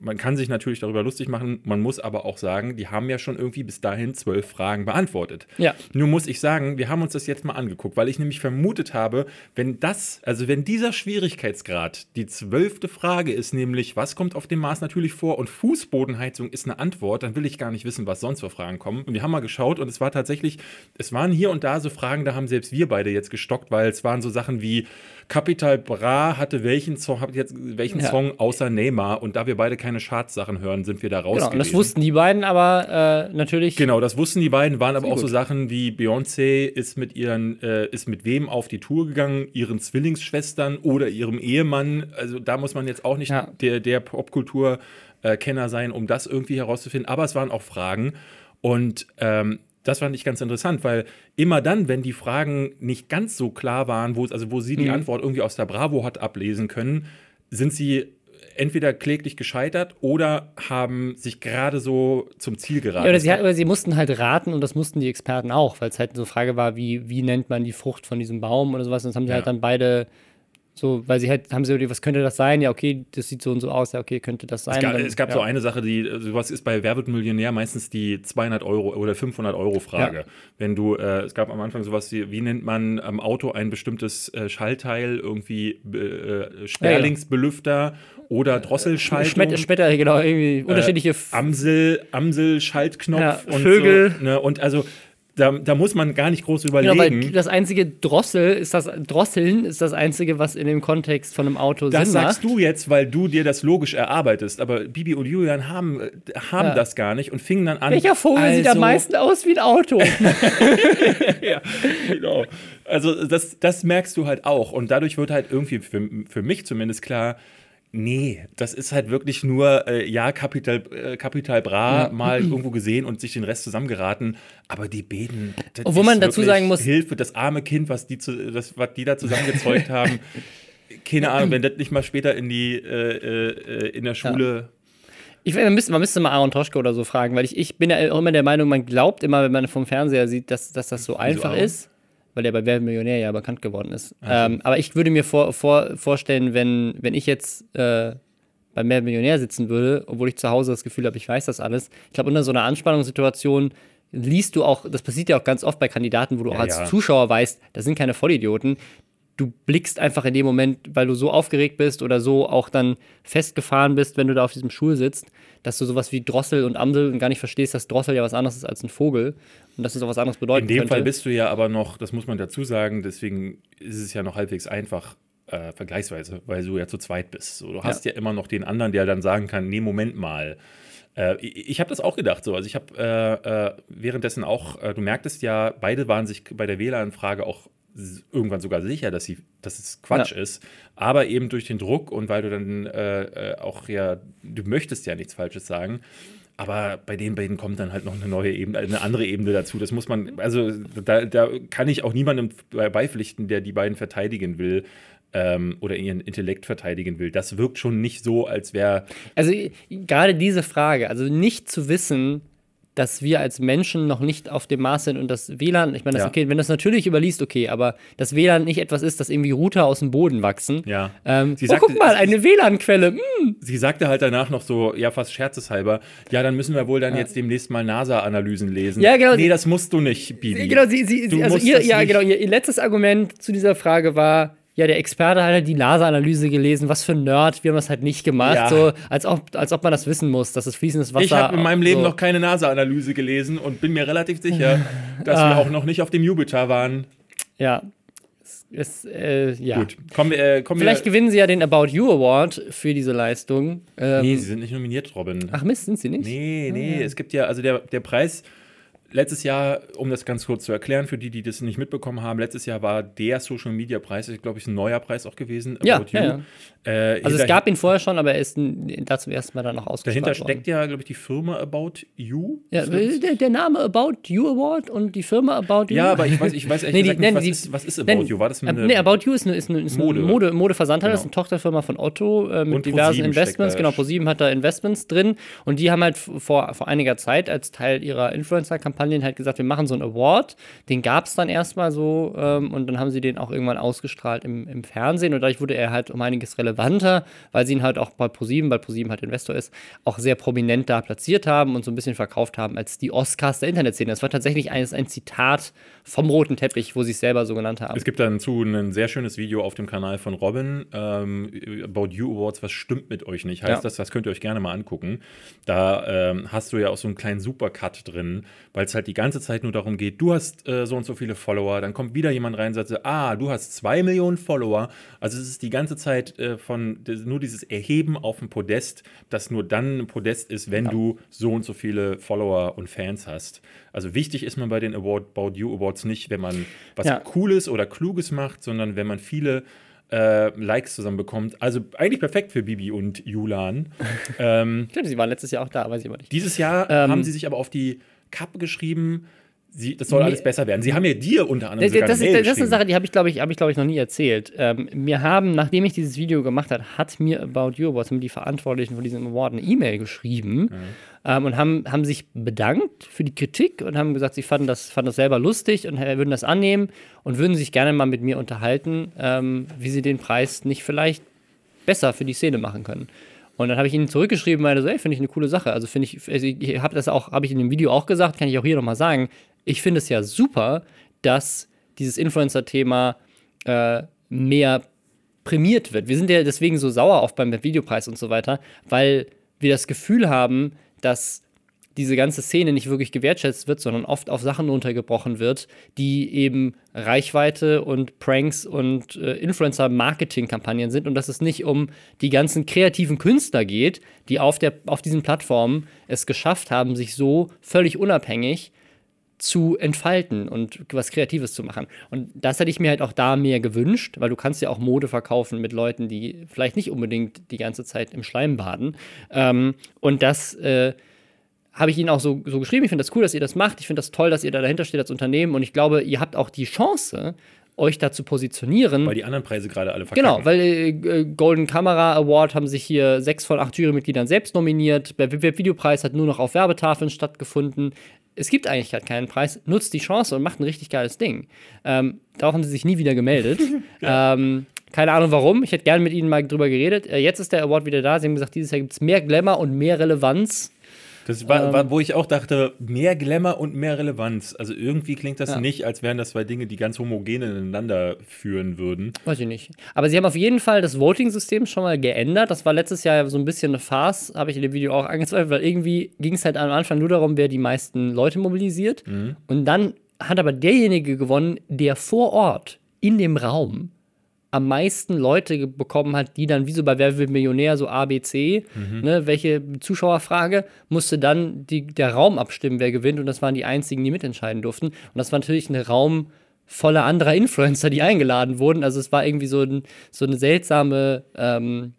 [SPEAKER 1] man kann sich natürlich darüber lustig machen, man muss aber auch sagen, die haben ja schon irgendwie bis dahin zwölf Fragen beantwortet.
[SPEAKER 2] Ja.
[SPEAKER 1] Nur muss ich sagen, wir haben uns das jetzt mal angeguckt, weil ich nämlich vermutet habe, wenn das, also wenn dieser Schwierigkeitsgrad die zwölfte Frage ist, nämlich was kommt auf dem Mars natürlich vor und Fußbodenheizung ist eine Antwort, dann will ich gar nicht wissen, was sonst für Fragen kommen. Und wir haben mal geschaut und es war tatsächlich, es waren hier und da so Fragen, da haben selbst wir beide jetzt gestockt, weil es waren so Sachen wie Capital Bra hatte welchen Song, hat jetzt welchen
[SPEAKER 2] Ja.
[SPEAKER 1] Song außer Neymar und da wir beide keine Charts-Sachen hören, sind wir da raus.
[SPEAKER 2] genau, das wussten die beiden aber äh, natürlich.
[SPEAKER 1] Genau, das wussten die beiden, waren aber auch so
[SPEAKER 2] gut.
[SPEAKER 1] Sachen wie Beyoncé ist mit ihren, äh, ist mit wem auf die Tour gegangen, ihren Zwillingsschwestern oder ihrem Ehemann. Also da muss man jetzt auch nicht
[SPEAKER 2] Ja.
[SPEAKER 1] der, der Popkultur-Kenner sein, um das irgendwie herauszufinden. Aber es waren auch Fragen und ähm, das fand ich ganz interessant, weil immer dann, wenn die Fragen nicht ganz so klar waren, wo, also wo sie die
[SPEAKER 2] Mhm.
[SPEAKER 1] Antwort irgendwie aus der Bravo hat ablesen können, sind sie entweder kläglich gescheitert oder haben sich gerade so zum Ziel geraten.
[SPEAKER 2] Ja, oder, sie, oder sie mussten halt raten und das mussten die Experten auch, weil es halt so eine Frage war, wie, wie nennt man die Frucht von diesem Baum oder sowas. Und das haben sie
[SPEAKER 1] Ja.
[SPEAKER 2] halt dann beide so, weil sie halt, haben sie überlegt, was könnte das sein? Ja, okay, das sieht so und so aus. Ja, okay, könnte das sein?
[SPEAKER 1] Es gab,
[SPEAKER 2] Dann-
[SPEAKER 1] es gab
[SPEAKER 2] ja.
[SPEAKER 1] so eine Sache, die, sowas ist bei Wer wird Millionär meistens die 200 Euro oder 500 Euro Frage.
[SPEAKER 2] Ja.
[SPEAKER 1] Wenn du, äh, es gab am Anfang sowas wie, wie nennt man am Auto ein bestimmtes äh, Schallteil, irgendwie äh, Sperlingsbelüfter oder Drosselschaltung.
[SPEAKER 2] Schmet Schmetter, genau, irgendwie unterschiedliche. F-
[SPEAKER 1] Amsel, Amsel-Schaltknopf
[SPEAKER 2] Ja,
[SPEAKER 1] und
[SPEAKER 2] Vögel.
[SPEAKER 1] So, ne? Und also da, da muss man gar nicht groß
[SPEAKER 2] Genau,
[SPEAKER 1] überlegen.
[SPEAKER 2] weil das einzige Drossel ist das Drosseln ist das einzige, was in dem Kontext von einem Auto
[SPEAKER 1] Das
[SPEAKER 2] Sinn
[SPEAKER 1] sagst
[SPEAKER 2] macht.
[SPEAKER 1] du jetzt, weil du dir das logisch erarbeitest. Aber Bibi und Julian haben, äh, haben
[SPEAKER 2] Ja.
[SPEAKER 1] das gar nicht und fingen dann an.
[SPEAKER 2] Welcher Vogel sieht am
[SPEAKER 1] also-
[SPEAKER 2] meisten aus wie ein Auto?
[SPEAKER 1] ja, genau. Also das, das merkst du halt auch. Und dadurch wird halt irgendwie für, für mich zumindest klar, nee, das ist halt wirklich nur, äh, ja, Capital, äh, Capital Bra mal irgendwo gesehen und sich den Rest zusammengeraten. Aber die Beden, das
[SPEAKER 2] Obwohl
[SPEAKER 1] ist
[SPEAKER 2] man dazu sagen muss-
[SPEAKER 1] Hilfe, das arme Kind, was die, zu, das, was die da zusammengezeugt haben. Keine Ahnung, wenn das nicht mal später in die äh, äh, in der Schule.
[SPEAKER 2] Ich finde, man müsste, man müsste mal Aaron Toschke oder so fragen, weil ich, ich bin ja auch immer der Meinung, man glaubt immer, wenn man vom Fernseher sieht, dass, dass das so einfach
[SPEAKER 1] Aaron?
[SPEAKER 2] ist, weil der bei Wer Millionär ja bekannt geworden ist. Ähm, aber ich würde mir vor, vor, vorstellen, wenn, wenn ich jetzt äh, bei Wer Millionär sitzen würde, obwohl ich zu Hause das Gefühl habe, ich weiß das alles, ich glaube, unter so einer Anspannungssituation liest du auch, das passiert ja auch ganz oft bei Kandidaten, wo du auch als
[SPEAKER 1] ja.
[SPEAKER 2] Zuschauer weißt, das sind keine Vollidioten. Du blickst einfach in dem Moment, weil du so aufgeregt bist oder so auch dann festgefahren bist, wenn du da auf diesem Stuhl sitzt, dass du sowas wie Drossel und Amsel und gar nicht verstehst, dass Drossel ja was anderes ist als ein Vogel und dass es auch was anderes bedeuten
[SPEAKER 1] In dem
[SPEAKER 2] könnte.
[SPEAKER 1] Fall bist du ja aber noch, das muss man dazu sagen, deswegen ist es ja noch halbwegs einfach, äh, vergleichsweise, weil du ja zu zweit bist. So, du hast ja. immer noch den anderen, der dann sagen kann, nee, Moment mal. Äh, ich ich habe das auch gedacht so. Also ich habe äh, äh, währenddessen auch, äh, du merktest ja, beide waren sich bei der WLAN-Frage auch irgendwann sogar sicher, dass, sie, dass es Quatsch
[SPEAKER 2] Ja.
[SPEAKER 1] ist. Aber eben durch den Druck und weil du dann äh, äh, auch ja, du möchtest ja nichts Falsches sagen, Aber bei den beiden kommt dann halt noch eine neue Ebene, eine andere Ebene dazu. Das muss man, also da, da kann ich auch niemandem beipflichten, der die beiden verteidigen will ähm, oder ihren Intellekt verteidigen will. Das wirkt schon nicht so, als wäre.
[SPEAKER 2] Also gerade diese Frage, also nicht zu wissen, dass wir als Menschen noch nicht auf dem Maß sind und das WLAN, ich meine, das
[SPEAKER 1] Ja.
[SPEAKER 2] okay, wenn du das natürlich überliest, okay, aber das WLAN nicht etwas ist, dass irgendwie Router aus dem Boden wachsen.
[SPEAKER 1] Ja.
[SPEAKER 2] Ähm,
[SPEAKER 1] Sie
[SPEAKER 2] oh,
[SPEAKER 1] sagte-
[SPEAKER 2] guck mal, eine WLAN-Quelle. Hm.
[SPEAKER 1] Sie sagte halt danach noch so, ja, fast scherzeshalber, ja, dann müssen wir wohl dann jetzt demnächst mal NASA-Analysen lesen.
[SPEAKER 2] Ja, genau.
[SPEAKER 1] Nee, das musst du nicht, Bibi.
[SPEAKER 2] Genau, sie, sie, sie also ihr, ja, genau, ihr, ihr letztes Argument zu dieser Frage war, ja, der Experte hat halt die NASA-Analyse gelesen, was für ein Nerd, wir haben das halt nicht gemacht,
[SPEAKER 1] Ja.
[SPEAKER 2] so, als ob, als ob man das wissen muss, dass es fließendes Wasser
[SPEAKER 1] Ich habe in meinem Leben
[SPEAKER 2] so.
[SPEAKER 1] noch keine NASA-Analyse gelesen und bin mir relativ sicher, dass
[SPEAKER 2] Ah.
[SPEAKER 1] wir auch noch nicht auf dem Jupiter waren.
[SPEAKER 2] Ja. Es, äh, ja.
[SPEAKER 1] Gut, kommen wir, äh, kommen
[SPEAKER 2] Vielleicht
[SPEAKER 1] wir.
[SPEAKER 2] gewinnen sie ja den About You Award für diese Leistung. Ähm,
[SPEAKER 1] Nee, sie sind nicht nominiert, Robin.
[SPEAKER 2] ach Mist, sind sie nicht?
[SPEAKER 1] Nee, nee, es gibt ja, also der, der Preis letztes Jahr, um das ganz kurz zu erklären, für die, die das nicht mitbekommen haben, letztes Jahr war der Social Media Preis, ich glaube, ich ein neuer Preis auch gewesen.
[SPEAKER 2] Ja, ja, ja.
[SPEAKER 1] Äh,
[SPEAKER 2] Also es gab ihn vorher schon, aber er ist da zum ersten Mal dann noch ausgestrahlt
[SPEAKER 1] Dahinter
[SPEAKER 2] worden.
[SPEAKER 1] steckt ja, glaube ich, die Firma About You.
[SPEAKER 2] Ja, der, der Name About You Award und die Firma About You.
[SPEAKER 1] Ja, aber ich weiß, ich weiß ehrlich
[SPEAKER 2] Nee,
[SPEAKER 1] nicht, was,
[SPEAKER 2] die-
[SPEAKER 1] ist, was ist About
[SPEAKER 2] Nein,
[SPEAKER 1] You? War das
[SPEAKER 2] äh,
[SPEAKER 1] eine
[SPEAKER 2] nee, About You ist eine, ist eine, ist eine
[SPEAKER 1] Mode.
[SPEAKER 2] Mode, Modeversandhandel,
[SPEAKER 1] Genau.
[SPEAKER 2] ist eine Tochterfirma von Otto äh, mit
[SPEAKER 1] Und
[SPEAKER 2] diversen
[SPEAKER 1] ProSieben
[SPEAKER 2] Investments. Genau, ProSieben hat da Investments drin und die haben halt vor, vor einiger Zeit als Teil ihrer Influencer-Kampagnen halt gesagt, wir machen so einen Award. Den gab es dann erstmal so ähm, und dann haben sie den auch irgendwann ausgestrahlt im, im Fernsehen und dadurch wurde er halt um einiges relevanter, weil sie ihn halt auch bei ProSieben, weil ProSieben halt Investor ist, auch sehr prominent da platziert haben und so ein bisschen verkauft haben als die Oscars der Internetszene. Das war tatsächlich ein, ein Zitat vom roten Teppich, wo sie es selber so genannt haben.
[SPEAKER 1] Es gibt dazu ein sehr schönes Video auf dem Kanal von Robin, ähm, About You Awards, was stimmt mit euch nicht, heißt
[SPEAKER 2] Ja.
[SPEAKER 1] das, das könnt ihr euch gerne mal angucken. Da ähm, hast du ja auch so einen kleinen Supercut drin, weil es halt die ganze Zeit nur darum geht, du hast äh, so und so viele Follower, dann kommt wieder jemand rein und sagt, ah, du hast zwei Millionen Follower. Also es ist die ganze Zeit äh, von nur dieses Erheben auf dem Podest, das nur dann ein Podest ist, wenn du so und so viele Follower und Fans hast. Also wichtig ist man bei den Award, About You Awards nicht, wenn man was
[SPEAKER 2] Ja.
[SPEAKER 1] Cooles oder Kluges macht, sondern wenn man viele äh, Likes zusammenbekommt. Also eigentlich perfekt für Bibi und Julan. ähm,
[SPEAKER 2] Stimmt, sie waren letztes Jahr auch da, weiß ich aber nicht.
[SPEAKER 1] dieses Jahr
[SPEAKER 2] Ähm,
[SPEAKER 1] haben sie sich aber auf die Kappe geschrieben, sie, das soll
[SPEAKER 2] Nee.
[SPEAKER 1] alles besser werden. Sie haben ja dir unter anderem
[SPEAKER 2] Das,
[SPEAKER 1] sogar
[SPEAKER 2] das, ist, das ist eine. Sache, die habe ich, glaube ich, hab ich, glaub ich, noch nie erzählt. Ähm, mir haben, nachdem ich dieses Video gemacht habe, hat mir About You Awards, die Verantwortlichen von diesem Award eine E-Mail geschrieben ähm, und haben, haben sich bedankt für die Kritik und haben gesagt, sie fanden das, fanden das selber lustig und äh, würden das annehmen und würden sich gerne mal mit mir unterhalten, ähm, wie sie den Preis nicht vielleicht besser für die Szene machen können. Und dann habe ich ihnen zurückgeschrieben, meine so, ey, finde ich eine coole Sache. Also finde ich, also ich habe das auch, habe ich in dem Video auch gesagt, kann ich auch hier nochmal sagen. Ich finde es ja super, dass dieses Influencer-Thema äh, mehr prämiert wird. Wir sind ja deswegen so sauer auf beim Videopreis und so weiter, weil wir das Gefühl haben, dass diese ganze Szene nicht wirklich gewertschätzt wird, sondern oft auf Sachen runtergebrochen wird, die eben Reichweite und Pranks und äh, Influencer-Marketing-Kampagnen sind und dass es nicht um die ganzen kreativen Künstler geht, die auf, der, auf diesen Plattformen es geschafft haben, sich so völlig unabhängig zu entfalten und was Kreatives zu machen. Und das hätte ich mir halt auch da mehr gewünscht, weil du kannst ja auch Mode verkaufen mit Leuten, die vielleicht nicht unbedingt die ganze Zeit im Schleim baden. Ähm, und das äh, habe ich Ihnen auch so, so geschrieben. Ich finde das cool, dass ihr das macht. Ich finde das toll, dass ihr da dahinter steht als Unternehmen. Und ich glaube, ihr habt auch die Chance, euch da zu positionieren.
[SPEAKER 1] Weil die anderen Preise gerade alle verkacken.
[SPEAKER 2] Genau, weil äh, äh, Golden Camera Award haben sich hier sechs von acht Jurymitgliedern selbst nominiert. Der Web Videopreis hat nur noch auf Werbetafeln stattgefunden. Es gibt eigentlich gerade keinen Preis. Nutzt die Chance und macht ein richtig geiles Ding. Ähm, darauf haben sie sich nie wieder gemeldet. ähm, keine Ahnung warum. Ich hätte gerne mit ihnen mal drüber geredet. Äh, jetzt ist der Award wieder da. Sie haben gesagt, dieses Jahr gibt es mehr Glamour und mehr Relevanz.
[SPEAKER 1] Das war,
[SPEAKER 2] Ähm.
[SPEAKER 1] war, wo ich auch dachte, mehr Glamour und mehr Relevanz. Also irgendwie klingt das
[SPEAKER 2] Ja.
[SPEAKER 1] nicht, als wären das zwei Dinge, die ganz homogen ineinander führen würden.
[SPEAKER 2] Weiß ich nicht. Aber sie haben auf jeden Fall das Voting-System schon mal geändert. Das war letztes Jahr so ein bisschen eine Farce, habe ich in dem Video auch angezweifelt, weil irgendwie ging es halt am Anfang nur darum, wer die meisten Leute mobilisiert. Und dann hat aber derjenige gewonnen, der vor Ort in dem Raum am meisten Leute bekommen hat, die dann, wie so bei Wer wird Millionär, so A, B, C, ne, welche Zuschauerfrage, musste dann die, der Raum abstimmen, wer gewinnt. Und das waren die einzigen, die mitentscheiden durften. Und das war natürlich ein Raum voller anderer Influencer, die eingeladen wurden. Also es war irgendwie so, ein, so eine seltsame ähm,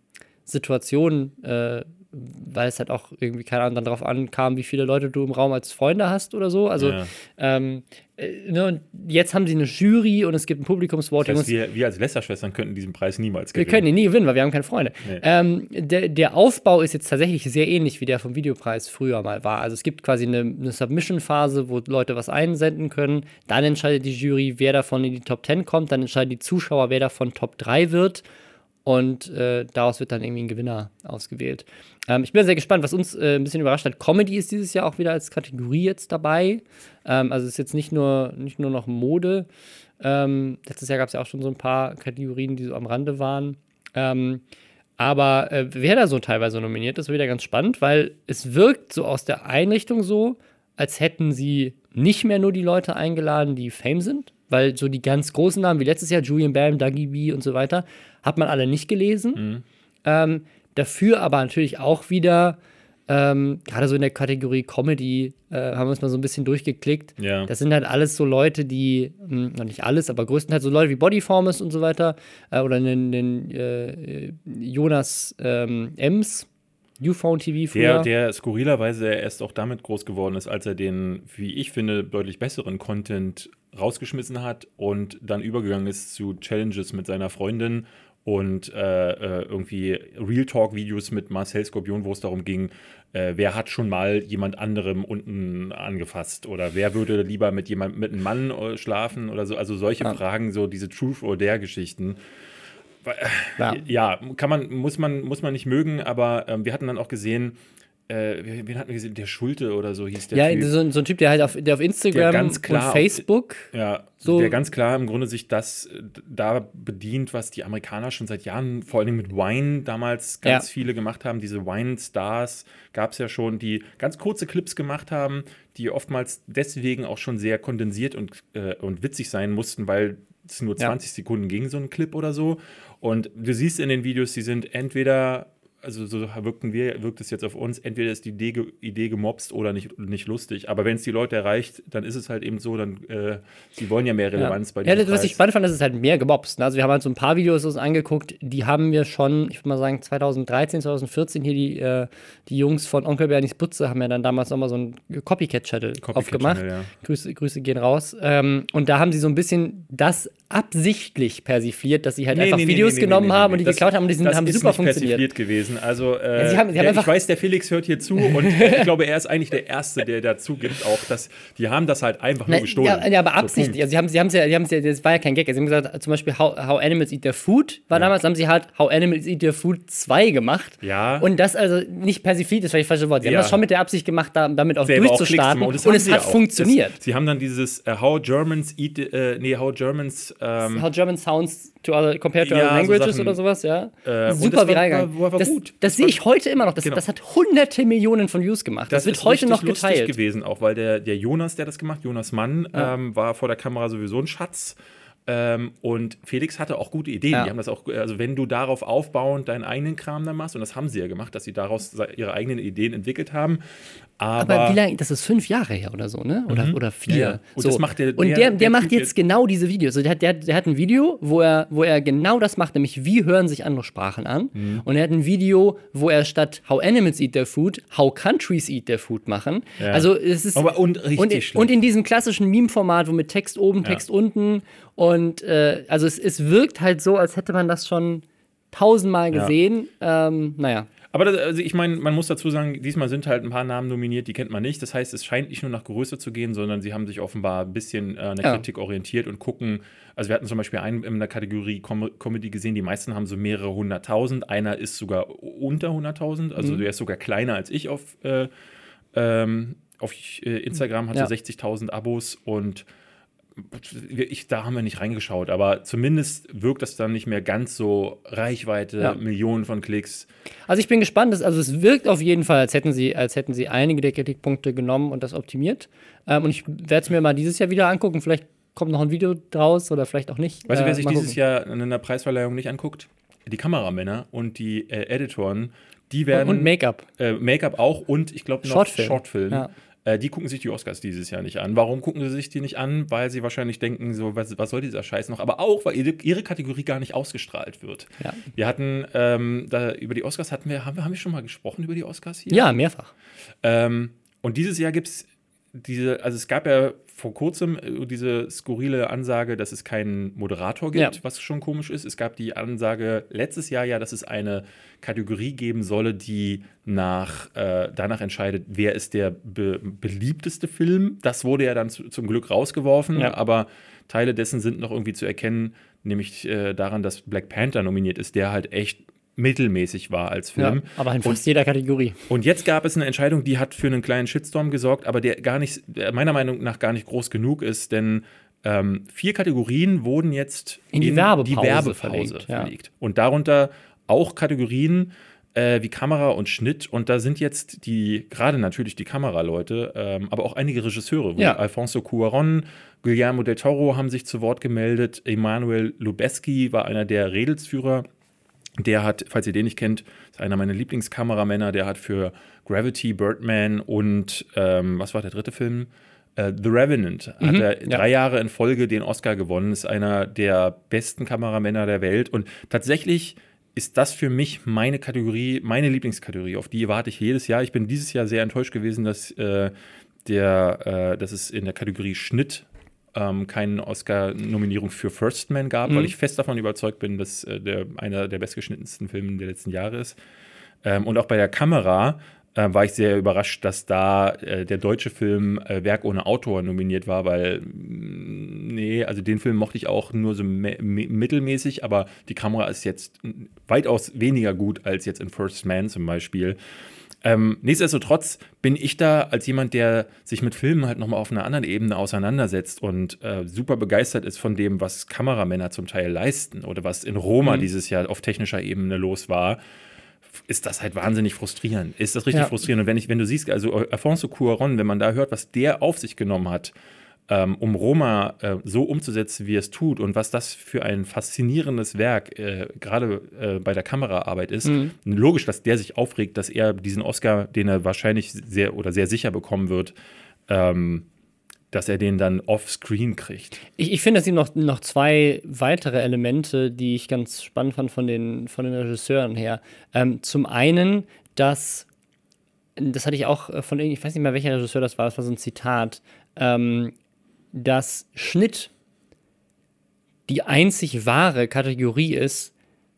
[SPEAKER 2] Situation, äh, weil es halt auch irgendwie, keine Ahnung, dann darauf ankam, wie viele Leute du im Raum als Freunde hast oder so. Also,
[SPEAKER 1] Ja.
[SPEAKER 2] ähm, äh, ne, und jetzt haben sie eine Jury und es gibt ein Publikumsvoting.
[SPEAKER 1] Das heißt, wir, wir als Lästerschwestern könnten diesen Preis niemals
[SPEAKER 2] wir
[SPEAKER 1] gewinnen.
[SPEAKER 2] können ihn nie gewinnen, weil wir haben keine Freunde.
[SPEAKER 1] Nee.
[SPEAKER 2] Ähm, der, der Aufbau ist jetzt tatsächlich sehr ähnlich, wie der vom Videopreis früher mal war. Also es gibt quasi eine, eine Submission-Phase, wo Leute was einsenden können. Dann entscheidet die Jury, wer davon in die Top 10 kommt. Dann entscheiden die Zuschauer, wer davon Top 3 wird. Und äh, daraus wird dann irgendwie ein Gewinner ausgewählt. Ähm, ich bin sehr gespannt, was uns äh, ein bisschen überrascht hat. Comedy ist dieses Jahr auch wieder als Kategorie jetzt dabei. Ähm, also es ist jetzt nicht nur, nicht nur noch Mode. Ähm, letztes Jahr gab es ja auch schon so ein paar Kategorien, die so am Rande waren. Ähm, aber äh, wer da so teilweise nominiert ist, wieder ganz spannend, weil es wirkt so aus der Einrichtung so, als hätten sie nicht mehr nur die Leute eingeladen, die Fame sind, weil so die ganz großen Namen wie letztes Jahr Julian Bam, Dougie B und so weiter, hat man alle nicht gelesen. Ähm, dafür aber natürlich auch wieder, ähm, gerade so in der Kategorie Comedy, äh, haben wir uns mal so ein bisschen durchgeklickt.
[SPEAKER 1] Ja.
[SPEAKER 2] Das sind halt alles so Leute, die, mh, noch nicht alles, aber größtenteils so Leute wie Bodyformers und so weiter, äh, oder den, den äh, Jonas ähm, Ems, Uphone TV früher.
[SPEAKER 1] Der, der skurrilerweise erst auch damit groß geworden ist, als er den, wie ich finde, deutlich besseren Content rausgeschmissen hat und dann übergegangen ist zu Challenges mit seiner Freundin und äh, äh, irgendwie Real Talk-Videos mit Marcel Skorpion, wo es darum ging, äh, wer hat schon mal jemand anderem unten angefasst oder wer würde lieber mit jemand mit einem Mann äh, schlafen oder so. Also solche
[SPEAKER 2] Ja.
[SPEAKER 1] Fragen, so diese Truth or Dare-Geschichten.
[SPEAKER 2] Ja.
[SPEAKER 1] Ja, kann man, muss man, muss man nicht mögen, aber ähm, wir hatten dann auch gesehen, äh, wen hatten wir gesehen? Der Schulte oder so hieß der
[SPEAKER 2] Ja,
[SPEAKER 1] Typ.
[SPEAKER 2] so, ein- so ein Typ, der halt auf, der auf Instagram
[SPEAKER 1] ganz klar
[SPEAKER 2] und
[SPEAKER 1] auf-
[SPEAKER 2] Facebook
[SPEAKER 1] Ja,
[SPEAKER 2] So-
[SPEAKER 1] der ganz klar im Grunde sich das äh, da bedient, was die Amerikaner schon seit Jahren, vor allem mit Wine damals ganz
[SPEAKER 2] Ja.
[SPEAKER 1] viele gemacht haben. Diese Wine-Stars gab es ja schon, die ganz kurze Clips gemacht haben, die oftmals deswegen auch schon sehr kondensiert und, äh, und witzig sein mussten, weil es nur
[SPEAKER 2] Ja.
[SPEAKER 1] 20 Sekunden ging, so ein Clip oder so. Und du siehst in den Videos, die sind entweder also so wirkten wir, wirkt es jetzt auf uns, entweder ist die Idee, Idee gemobst oder nicht, nicht lustig. Aber wenn es die Leute erreicht, dann ist es halt eben so, dann, äh, sie wollen ja mehr Relevanz bei
[SPEAKER 2] Ja,
[SPEAKER 1] diesem
[SPEAKER 2] das, was ich spannend fand, ist es halt mehr gemobst. ne? Also wir haben halt so ein paar Videos uns angeguckt, die haben wir schon, ich würde mal sagen, 2013, 2014 hier die, äh, die Jungs von Onkel Bernies Butze haben ja dann damals nochmal so ein Copycat-Channel
[SPEAKER 1] Copycat
[SPEAKER 2] aufgemacht.
[SPEAKER 1] Channel, ja.
[SPEAKER 2] Grüße, Grüße gehen raus. Ähm, und da haben sie so ein bisschen das absichtlich persifliert, dass sie halt
[SPEAKER 1] Nee,
[SPEAKER 2] einfach
[SPEAKER 1] nee,
[SPEAKER 2] Videos
[SPEAKER 1] nee,
[SPEAKER 2] genommen haben und die
[SPEAKER 1] Das-
[SPEAKER 2] geklaut haben und die sind,
[SPEAKER 1] das
[SPEAKER 2] haben
[SPEAKER 1] ist
[SPEAKER 2] super
[SPEAKER 1] nicht
[SPEAKER 2] funktioniert.
[SPEAKER 1] persifliert gewesen. Also, äh,
[SPEAKER 2] Ja, sie haben- sie haben
[SPEAKER 1] der, ich weiß, der Felix hört hier zu und äh, ich glaube, er ist eigentlich der Erste, der dazu gibt, auch dass die haben das halt einfach nur gestohlen.
[SPEAKER 2] Ja, ja, aber
[SPEAKER 1] So,
[SPEAKER 2] absichtlich.
[SPEAKER 1] Punkt.
[SPEAKER 2] also sie haben, sie haben ja, sie haben ja, das war ja kein Gag. Sie haben gesagt, zum Beispiel How, How Animals Eat Their Food war damals, haben sie halt How Animals Eat Their Food 2 gemacht.
[SPEAKER 1] Ja.
[SPEAKER 2] Und das also nicht persifliert, das war das falsche Wort. Sie haben
[SPEAKER 1] Ja.
[SPEAKER 2] das schon mit der Absicht gemacht, da, damit auch
[SPEAKER 1] selber auch
[SPEAKER 2] durchzustarten.
[SPEAKER 1] zu machen.
[SPEAKER 2] und
[SPEAKER 1] haben
[SPEAKER 2] es hat
[SPEAKER 1] ja auch.
[SPEAKER 2] funktioniert.
[SPEAKER 1] Das, sie haben dann dieses äh, How Germans eat, äh, nee, How Germans ähm,
[SPEAKER 2] How German sounds to other, compared to
[SPEAKER 1] Ja,
[SPEAKER 2] other
[SPEAKER 1] so
[SPEAKER 2] languages
[SPEAKER 1] Sachen.
[SPEAKER 2] oder sowas, ja.
[SPEAKER 1] Äh,
[SPEAKER 2] Super
[SPEAKER 1] das
[SPEAKER 2] viral gegangen. das
[SPEAKER 1] gut.
[SPEAKER 2] das sehe ich heute immer noch. Das,
[SPEAKER 1] Genau.
[SPEAKER 2] das hat hunderte Millionen von Views gemacht. Das, wird
[SPEAKER 1] ist
[SPEAKER 2] heute noch geteilt.
[SPEAKER 1] gewesen, auch weil der, der Jonas, der das gemacht, Jonas Mann, ähm, war vor der Kamera sowieso ein Schatz. Ähm, und Felix hatte auch gute Ideen.
[SPEAKER 2] Ja.
[SPEAKER 1] Die haben das auch, also wenn du darauf aufbauend deinen eigenen Kram dann machst, und das haben sie ja gemacht, dass sie daraus ihre eigenen Ideen entwickelt haben. Aber,
[SPEAKER 2] Aber wie lange, das ist fünf Jahre her oder so, ne? Oder, oder vier.
[SPEAKER 1] Ja, ja. Und
[SPEAKER 2] so.
[SPEAKER 1] das macht der-
[SPEAKER 2] und
[SPEAKER 1] der-
[SPEAKER 2] der, der, macht jetzt genau diese Videos. Also der, hat- der, der hat ein Video, wo er, wo er genau das macht, nämlich wie hören sich andere Sprachen an.
[SPEAKER 1] Mhm.
[SPEAKER 2] Und er hat ein Video, wo er statt How Animals Eat Their Food, How Countries Eat Their Food machen. Also es ist.
[SPEAKER 1] Aber und richtig
[SPEAKER 2] und, und in diesem klassischen Meme-Format, wo mit Text oben, Text unten. Und äh, also es, es wirkt halt so, als hätte man das schon tausendmal
[SPEAKER 1] Ja.
[SPEAKER 2] gesehen. Ähm, naja.
[SPEAKER 1] Aber das, also ich meine, man muss dazu sagen, diesmal sind halt ein paar Namen nominiert, die kennt man nicht. Das heißt, es scheint nicht nur nach Größe zu gehen, sondern sie haben sich offenbar ein bisschen äh, an der
[SPEAKER 2] Ja.
[SPEAKER 1] Kritik orientiert und gucken. Also wir hatten zum Beispiel einen in der Kategorie Com Comedy gesehen, die meisten haben so mehrere hunderttausend. Einer ist sogar unter hunderttausend,
[SPEAKER 2] Mhm.
[SPEAKER 1] also der ist sogar kleiner als ich auf, äh, ähm, auf äh, Instagram, hat
[SPEAKER 2] Ja.
[SPEAKER 1] so 60.000 Abos und ich, da haben wir nicht reingeschaut, aber zumindest wirkt das dann nicht mehr ganz so Reichweite,
[SPEAKER 2] Ja.
[SPEAKER 1] Millionen von Klicks.
[SPEAKER 2] Also ich bin gespannt, dass, also es wirkt auf jeden Fall, als hätten sie, als hätten sie einige der Kritikpunkte genommen und das optimiert. Ähm, und ich werde es mir mal dieses Jahr wieder angucken. Vielleicht kommt noch ein Video draus oder vielleicht auch nicht.
[SPEAKER 1] Weißt du,
[SPEAKER 2] Äh,
[SPEAKER 1] wer sich
[SPEAKER 2] mal
[SPEAKER 1] dieses
[SPEAKER 2] gucken.
[SPEAKER 1] Jahr in einer Preisverleihung nicht anguckt? Die Kameramänner und die äh, Editoren, die
[SPEAKER 2] und,
[SPEAKER 1] werden.
[SPEAKER 2] und Make-up.
[SPEAKER 1] äh, Make-up auch und ich glaube noch
[SPEAKER 2] Shortfilm.
[SPEAKER 1] Shortfilm.
[SPEAKER 2] Ja.
[SPEAKER 1] Äh, die gucken sich die Oscars dieses Jahr nicht an. Warum gucken sie sich die nicht an? Weil sie wahrscheinlich denken, so, was, was soll dieser Scheiß noch? Aber auch, weil ihre, ihre Kategorie gar nicht ausgestrahlt wird.
[SPEAKER 2] Ja.
[SPEAKER 1] Wir hatten, ähm, da, über die Oscars hatten wir, haben wir, haben wir schon mal gesprochen über die Oscars hier?
[SPEAKER 2] Ja, mehrfach.
[SPEAKER 1] Ähm, und dieses Jahr gibt es diese, also es gab ja vor kurzem äh, diese skurrile Ansage, dass es keinen Moderator gibt,
[SPEAKER 2] Ja.
[SPEAKER 1] was schon komisch ist. Es gab die Ansage letztes Jahr ja, dass es eine Kategorie geben solle, die nach, äh, danach entscheidet, wer ist der be beliebteste Film. Das wurde ja dann zu, zum Glück rausgeworfen,
[SPEAKER 2] Ja.
[SPEAKER 1] aber Teile dessen sind noch irgendwie zu erkennen, nämlich äh, daran, dass Black Panther nominiert ist, der halt echt mittelmäßig war als Film.
[SPEAKER 2] Ja, aber in
[SPEAKER 1] Und
[SPEAKER 2] fast jeder Kategorie.
[SPEAKER 1] und jetzt gab es eine Entscheidung, die hat für einen kleinen Shitstorm gesorgt, aber der gar nicht, der meiner Meinung nach gar nicht groß genug ist, denn ähm, vier Kategorien wurden jetzt
[SPEAKER 2] In die Werbepause
[SPEAKER 1] Werbepause
[SPEAKER 2] verlegt,
[SPEAKER 1] verlegt.
[SPEAKER 2] ja.
[SPEAKER 1] Und darunter auch Kategorien äh, wie Kamera und Schnitt. Und da sind jetzt die, gerade natürlich die Kameraleute, ähm, aber auch einige Regisseure, wie
[SPEAKER 2] Ja.
[SPEAKER 1] Alfonso Cuaron, Guillermo del Toro haben sich zu Wort gemeldet, Emanuel Lubezki war einer der Redelsführer. Der hat, falls ihr den nicht kennt, ist einer meiner Lieblingskameramänner. Der hat für Gravity, Birdman und ähm, was war der dritte Film? Äh, The Revenant. Hat er
[SPEAKER 2] ja.
[SPEAKER 1] drei Jahre in Folge den Oscar gewonnen. Ist einer der besten Kameramänner der Welt. Und tatsächlich ist das für mich meine Kategorie, meine Lieblingskategorie. Auf die warte ich jedes Jahr. Ich bin dieses Jahr sehr enttäuscht gewesen, dass, äh, der, äh, dass es in der Kategorie Schnitt ähm, keine Oscar-Nominierung für First Man gab,
[SPEAKER 2] Mhm.
[SPEAKER 1] weil ich fest davon überzeugt bin, dass äh, der einer der bestgeschnittensten Filme der letzten Jahre ist. Ähm, und auch bei der Kamera äh, war ich sehr überrascht, dass da äh, der deutsche Film äh, Werk ohne Autor nominiert war, weil mm, nee, also den Film mochte ich auch nur so mittelmäßig, aber die Kamera ist jetzt weitaus weniger gut als jetzt in First Man zum Beispiel. Ähm, nichtsdestotrotz bin ich da als jemand, der sich mit Filmen halt nochmal auf einer anderen Ebene auseinandersetzt und äh, super begeistert ist von dem, was Kameramänner zum Teil leisten oder was in Roma dieses Jahr auf technischer Ebene los war, ist das halt wahnsinnig frustrierend. Ist das richtig
[SPEAKER 2] Ja.
[SPEAKER 1] frustrierend? Und wenn, ich, wenn du siehst, also Alfonso Cuaron, wenn man da hört, was der auf sich genommen hat, ähm, um Roma äh, so umzusetzen, wie er es tut und was das für ein faszinierendes Werk äh, gerade äh, bei der Kameraarbeit ist, logisch, dass der sich aufregt, dass er diesen Oscar, den er wahrscheinlich sehr oder sehr sicher bekommen wird, ähm, dass er den dann off-screen kriegt.
[SPEAKER 2] Ich, ich finde, es gibt noch, noch zwei weitere Elemente, die ich ganz spannend fand von den, von den Regisseuren her. Ähm, zum einen, dass, das hatte ich auch von, ich weiß nicht mehr, welcher Regisseur das war, das war so ein Zitat, ähm, dass Schnitt die einzig wahre Kategorie ist,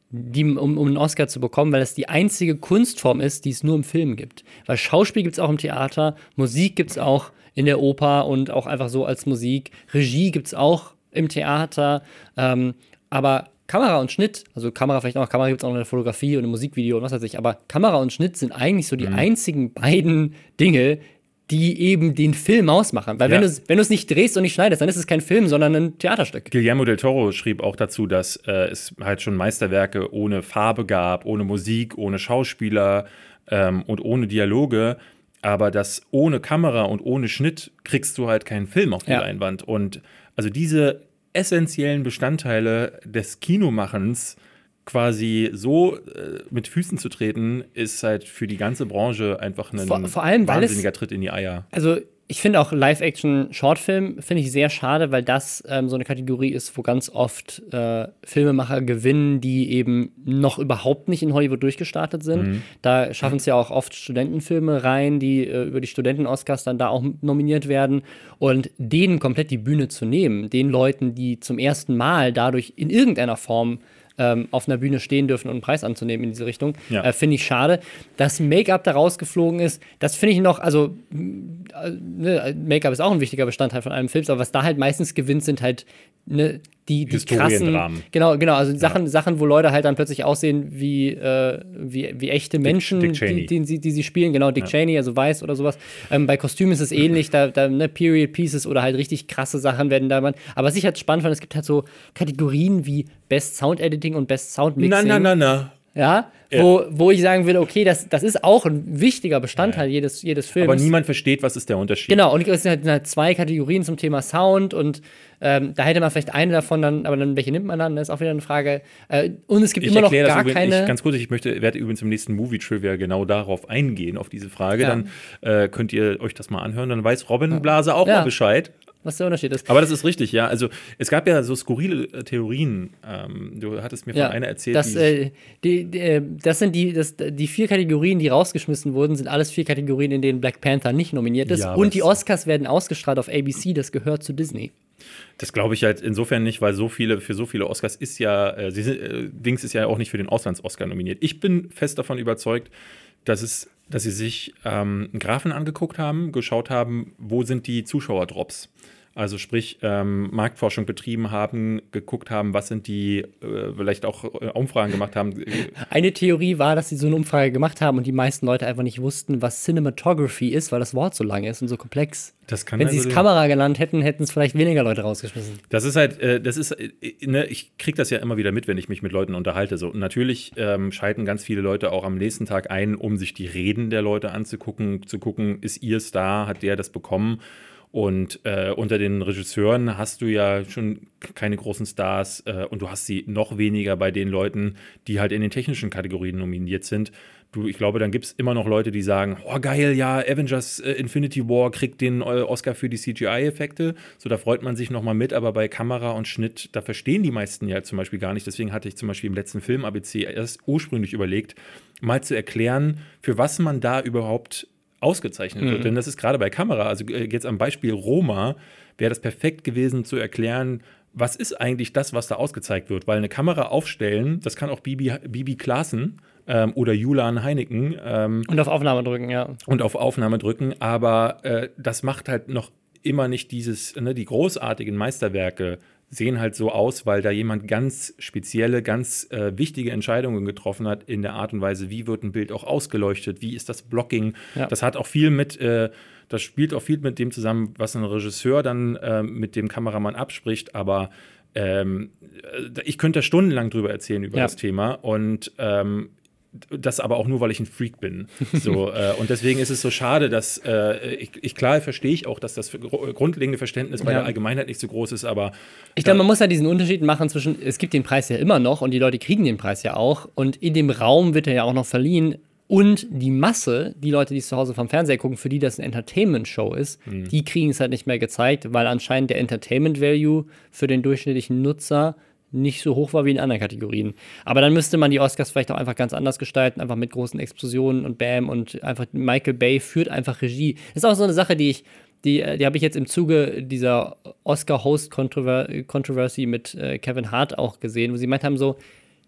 [SPEAKER 2] die, um, um einen Oscar zu bekommen, weil es die einzige Kunstform ist, die es nur im Film gibt. Weil Schauspiel gibt es auch im Theater, Musik gibt es auch in der Oper und auch einfach so als Musik, Regie gibt es auch im Theater, ähm, aber Kamera und Schnitt, also Kamera vielleicht auch, Kamera gibt es auch in der Fotografie und im Musikvideo und was weiß ich, aber Kamera und Schnitt sind eigentlich so die einzigen beiden Dinge, die eben den Film ausmachen. Weil
[SPEAKER 1] Ja.
[SPEAKER 2] wenn du es nicht drehst und nicht schneidest, dann ist es kein Film, sondern ein Theaterstück.
[SPEAKER 1] Guillermo del Toro schrieb auch dazu, dass äh, es halt schon Meisterwerke ohne Farbe gab, ohne Musik, ohne Schauspieler ähm, und ohne Dialoge. Aber dass ohne Kamera und ohne Schnitt kriegst du halt keinen Film auf die
[SPEAKER 2] Ja.
[SPEAKER 1] Leinwand. Und also diese essentiellen Bestandteile des Kinomachens quasi so äh, mit Füßen zu treten, ist halt für die ganze Branche einfach ein
[SPEAKER 2] Vor- vor allem, weil es-
[SPEAKER 1] wahnsinniger Tritt in die Eier.
[SPEAKER 2] Also ich finde auch Live-Action-Shortfilm finde ich sehr schade, weil das ähm, so eine Kategorie ist, wo ganz oft äh, Filmemacher gewinnen, die eben noch überhaupt nicht in Hollywood durchgestartet sind. Da schaffen es ja auch oft Studentenfilme rein, die äh, über die Studenten-Oscars dann da auch nominiert werden. Und denen komplett die Bühne zu nehmen, den Leuten, die zum ersten Mal dadurch in irgendeiner Form ähm, auf einer Bühne stehen dürfen und einen Preis anzunehmen in diese Richtung,
[SPEAKER 1] Ja.
[SPEAKER 2] äh, finde ich schade. Dass Make-up da rausgeflogen ist, das finde ich noch, also äh, ne, Make-up ist auch ein wichtiger Bestandteil von einem Film, aber was da halt meistens gewinnt, sind halt ne, die, die krassen, genau, genau, also Sachen, Sachen, wo Leute halt dann plötzlich aussehen wie, äh, wie, wie echte Menschen,
[SPEAKER 1] Dick
[SPEAKER 2] die,
[SPEAKER 1] Cheney.
[SPEAKER 2] die, die, die sie spielen, genau, Dick Cheney, also weiß oder sowas. Ähm, bei Kostümen ist es ähnlich, da, da ne, Period Pieces oder halt richtig krasse Sachen werden da. Aber was ich halt spannend fand, es gibt halt so Kategorien wie Best Sound Editing und Best Sound Mixing.
[SPEAKER 1] Na, na, na, na.
[SPEAKER 2] Ja, wo, wo ich sagen würde, okay, das, das ist auch ein wichtiger Bestandteil jedes, jedes Films.
[SPEAKER 1] Aber niemand versteht, was ist der Unterschied.
[SPEAKER 2] Genau, und es sind halt zwei Kategorien zum Thema Sound und ähm, da hätte man vielleicht eine davon dann, aber dann welche nimmt man dann? Das ist auch wieder eine Frage. Äh, und es gibt
[SPEAKER 1] Ich
[SPEAKER 2] immer noch gar
[SPEAKER 1] das übrigens,
[SPEAKER 2] keine.
[SPEAKER 1] ich, ganz kurz, ich möchte, werde übrigens im nächsten Movie Trivia genau darauf eingehen, auf diese Frage.
[SPEAKER 2] Ja.
[SPEAKER 1] Dann äh, könnt ihr euch das mal anhören. Dann weiß Robin Blase auch
[SPEAKER 2] Ja.
[SPEAKER 1] mal Bescheid.
[SPEAKER 2] Was der Unterschied ist.
[SPEAKER 1] Aber das ist richtig, ja. Also es gab ja so skurrile äh, Theorien. Ähm, du hattest mir von einer erzählt,
[SPEAKER 2] das,
[SPEAKER 1] die
[SPEAKER 2] äh, die, die, äh, das sind die, das, die vier Kategorien, die rausgeschmissen wurden, sind alles vier Kategorien, in denen Black Panther nicht nominiert ist.
[SPEAKER 1] Ja,
[SPEAKER 2] und die Oscars werden ausgestrahlt auf ABC, das gehört zu Disney.
[SPEAKER 1] Das glaube ich halt insofern nicht, weil so viele, für so viele Oscars ist ja, äh, sie sind, äh, Dings ist ja auch nicht für den Auslands-Oscar nominiert. Ich bin fest davon überzeugt, dass es, dass sie sich ähm, einen Graphen angeguckt haben, geschaut haben, wo sind die Zuschauerdrops. Also sprich, ähm, Marktforschung betrieben haben, geguckt haben, was sind die, äh, vielleicht auch äh, Umfragen gemacht haben.
[SPEAKER 2] Eine Theorie war, dass sie so eine Umfrage gemacht haben und die meisten Leute einfach nicht wussten, was Cinematography ist, weil das Wort so lang ist und so komplex.
[SPEAKER 1] Das kann
[SPEAKER 2] Wenn sie
[SPEAKER 1] also-
[SPEAKER 2] es Kamera genannt hätten, hätten es vielleicht weniger Leute rausgeschmissen.
[SPEAKER 1] Das ist halt, äh, das ist, äh, ne, ich kriege das ja immer wieder mit, wenn ich mich mit Leuten unterhalte. So, Und natürlich ähm, schalten ganz viele Leute auch am nächsten Tag ein, um sich die Reden der Leute anzugucken, zu gucken, ist ihr Star, hat der das bekommen? Und äh, unter den Regisseuren hast du ja schon keine großen Stars äh, und du hast sie noch weniger bei den Leuten, die halt in den technischen Kategorien nominiert sind. Du, ich glaube, dann gibt es immer noch Leute, die sagen, oh geil, ja, Avengers äh, Infinity War kriegt den äh, Oscar für die CGI-Effekte. So, da freut man sich noch mal mit, aber bei Kamera und Schnitt, da verstehen die meisten ja zum Beispiel gar nicht. Deswegen hatte ich zum Beispiel im letzten Film ABC erst ursprünglich überlegt, mal zu erklären, für was man da überhaupt ausgezeichnet wird. Denn das ist gerade bei Kamera, also äh, jetzt am Beispiel Roma, wäre das perfekt gewesen zu erklären, was ist eigentlich das, was da ausgezeigt wird? Weil eine Kamera aufstellen, das kann auch Bibi, Bibi Klaassen ähm, oder Julian Heineken ähm,
[SPEAKER 2] Und auf Aufnahme drücken, ja.
[SPEAKER 1] und auf Aufnahme drücken, aber äh, das macht halt noch immer nicht dieses, ne, die großartigen Meisterwerke sehen halt so aus, weil da jemand ganz spezielle, ganz äh, wichtige Entscheidungen getroffen hat in der Art und Weise, wie wird ein Bild auch ausgeleuchtet, wie ist das Blocking.
[SPEAKER 2] Ja.
[SPEAKER 1] Das hat auch viel mit, äh, das spielt auch viel mit dem zusammen, was ein Regisseur dann äh, mit dem Kameramann abspricht, aber ähm, äh, ich könnte da stundenlang drüber erzählen über
[SPEAKER 2] Ja.
[SPEAKER 1] das Thema und ähm, das aber auch nur, weil ich ein Freak bin. So, äh, und deswegen ist es so schade, dass äh, ich, ich klar verstehe ich auch, dass das grundlegende Verständnis bei
[SPEAKER 2] Ja.
[SPEAKER 1] der Allgemeinheit nicht so groß ist, aber
[SPEAKER 2] Ich glaube, man muss ja diesen Unterschied machen zwischen, es gibt den Preis ja immer noch und die Leute kriegen den Preis ja auch und in dem Raum wird er ja auch noch verliehen und die Masse, die Leute, die es zu Hause vom Fernseher gucken, für die das eine Entertainment-Show ist, die kriegen es halt nicht mehr gezeigt, weil anscheinend der Entertainment-Value für den durchschnittlichen Nutzer nicht so hoch war wie in anderen Kategorien. Aber dann müsste man die Oscars vielleicht auch einfach ganz anders gestalten, einfach mit großen Explosionen und Bam und einfach Michael Bay führt einfach Regie. Das ist auch so eine Sache, die ich, die, die habe ich jetzt im Zuge dieser Oscar-Host-Controversy mit äh, Kevin Hart auch gesehen, wo sie meint haben, so,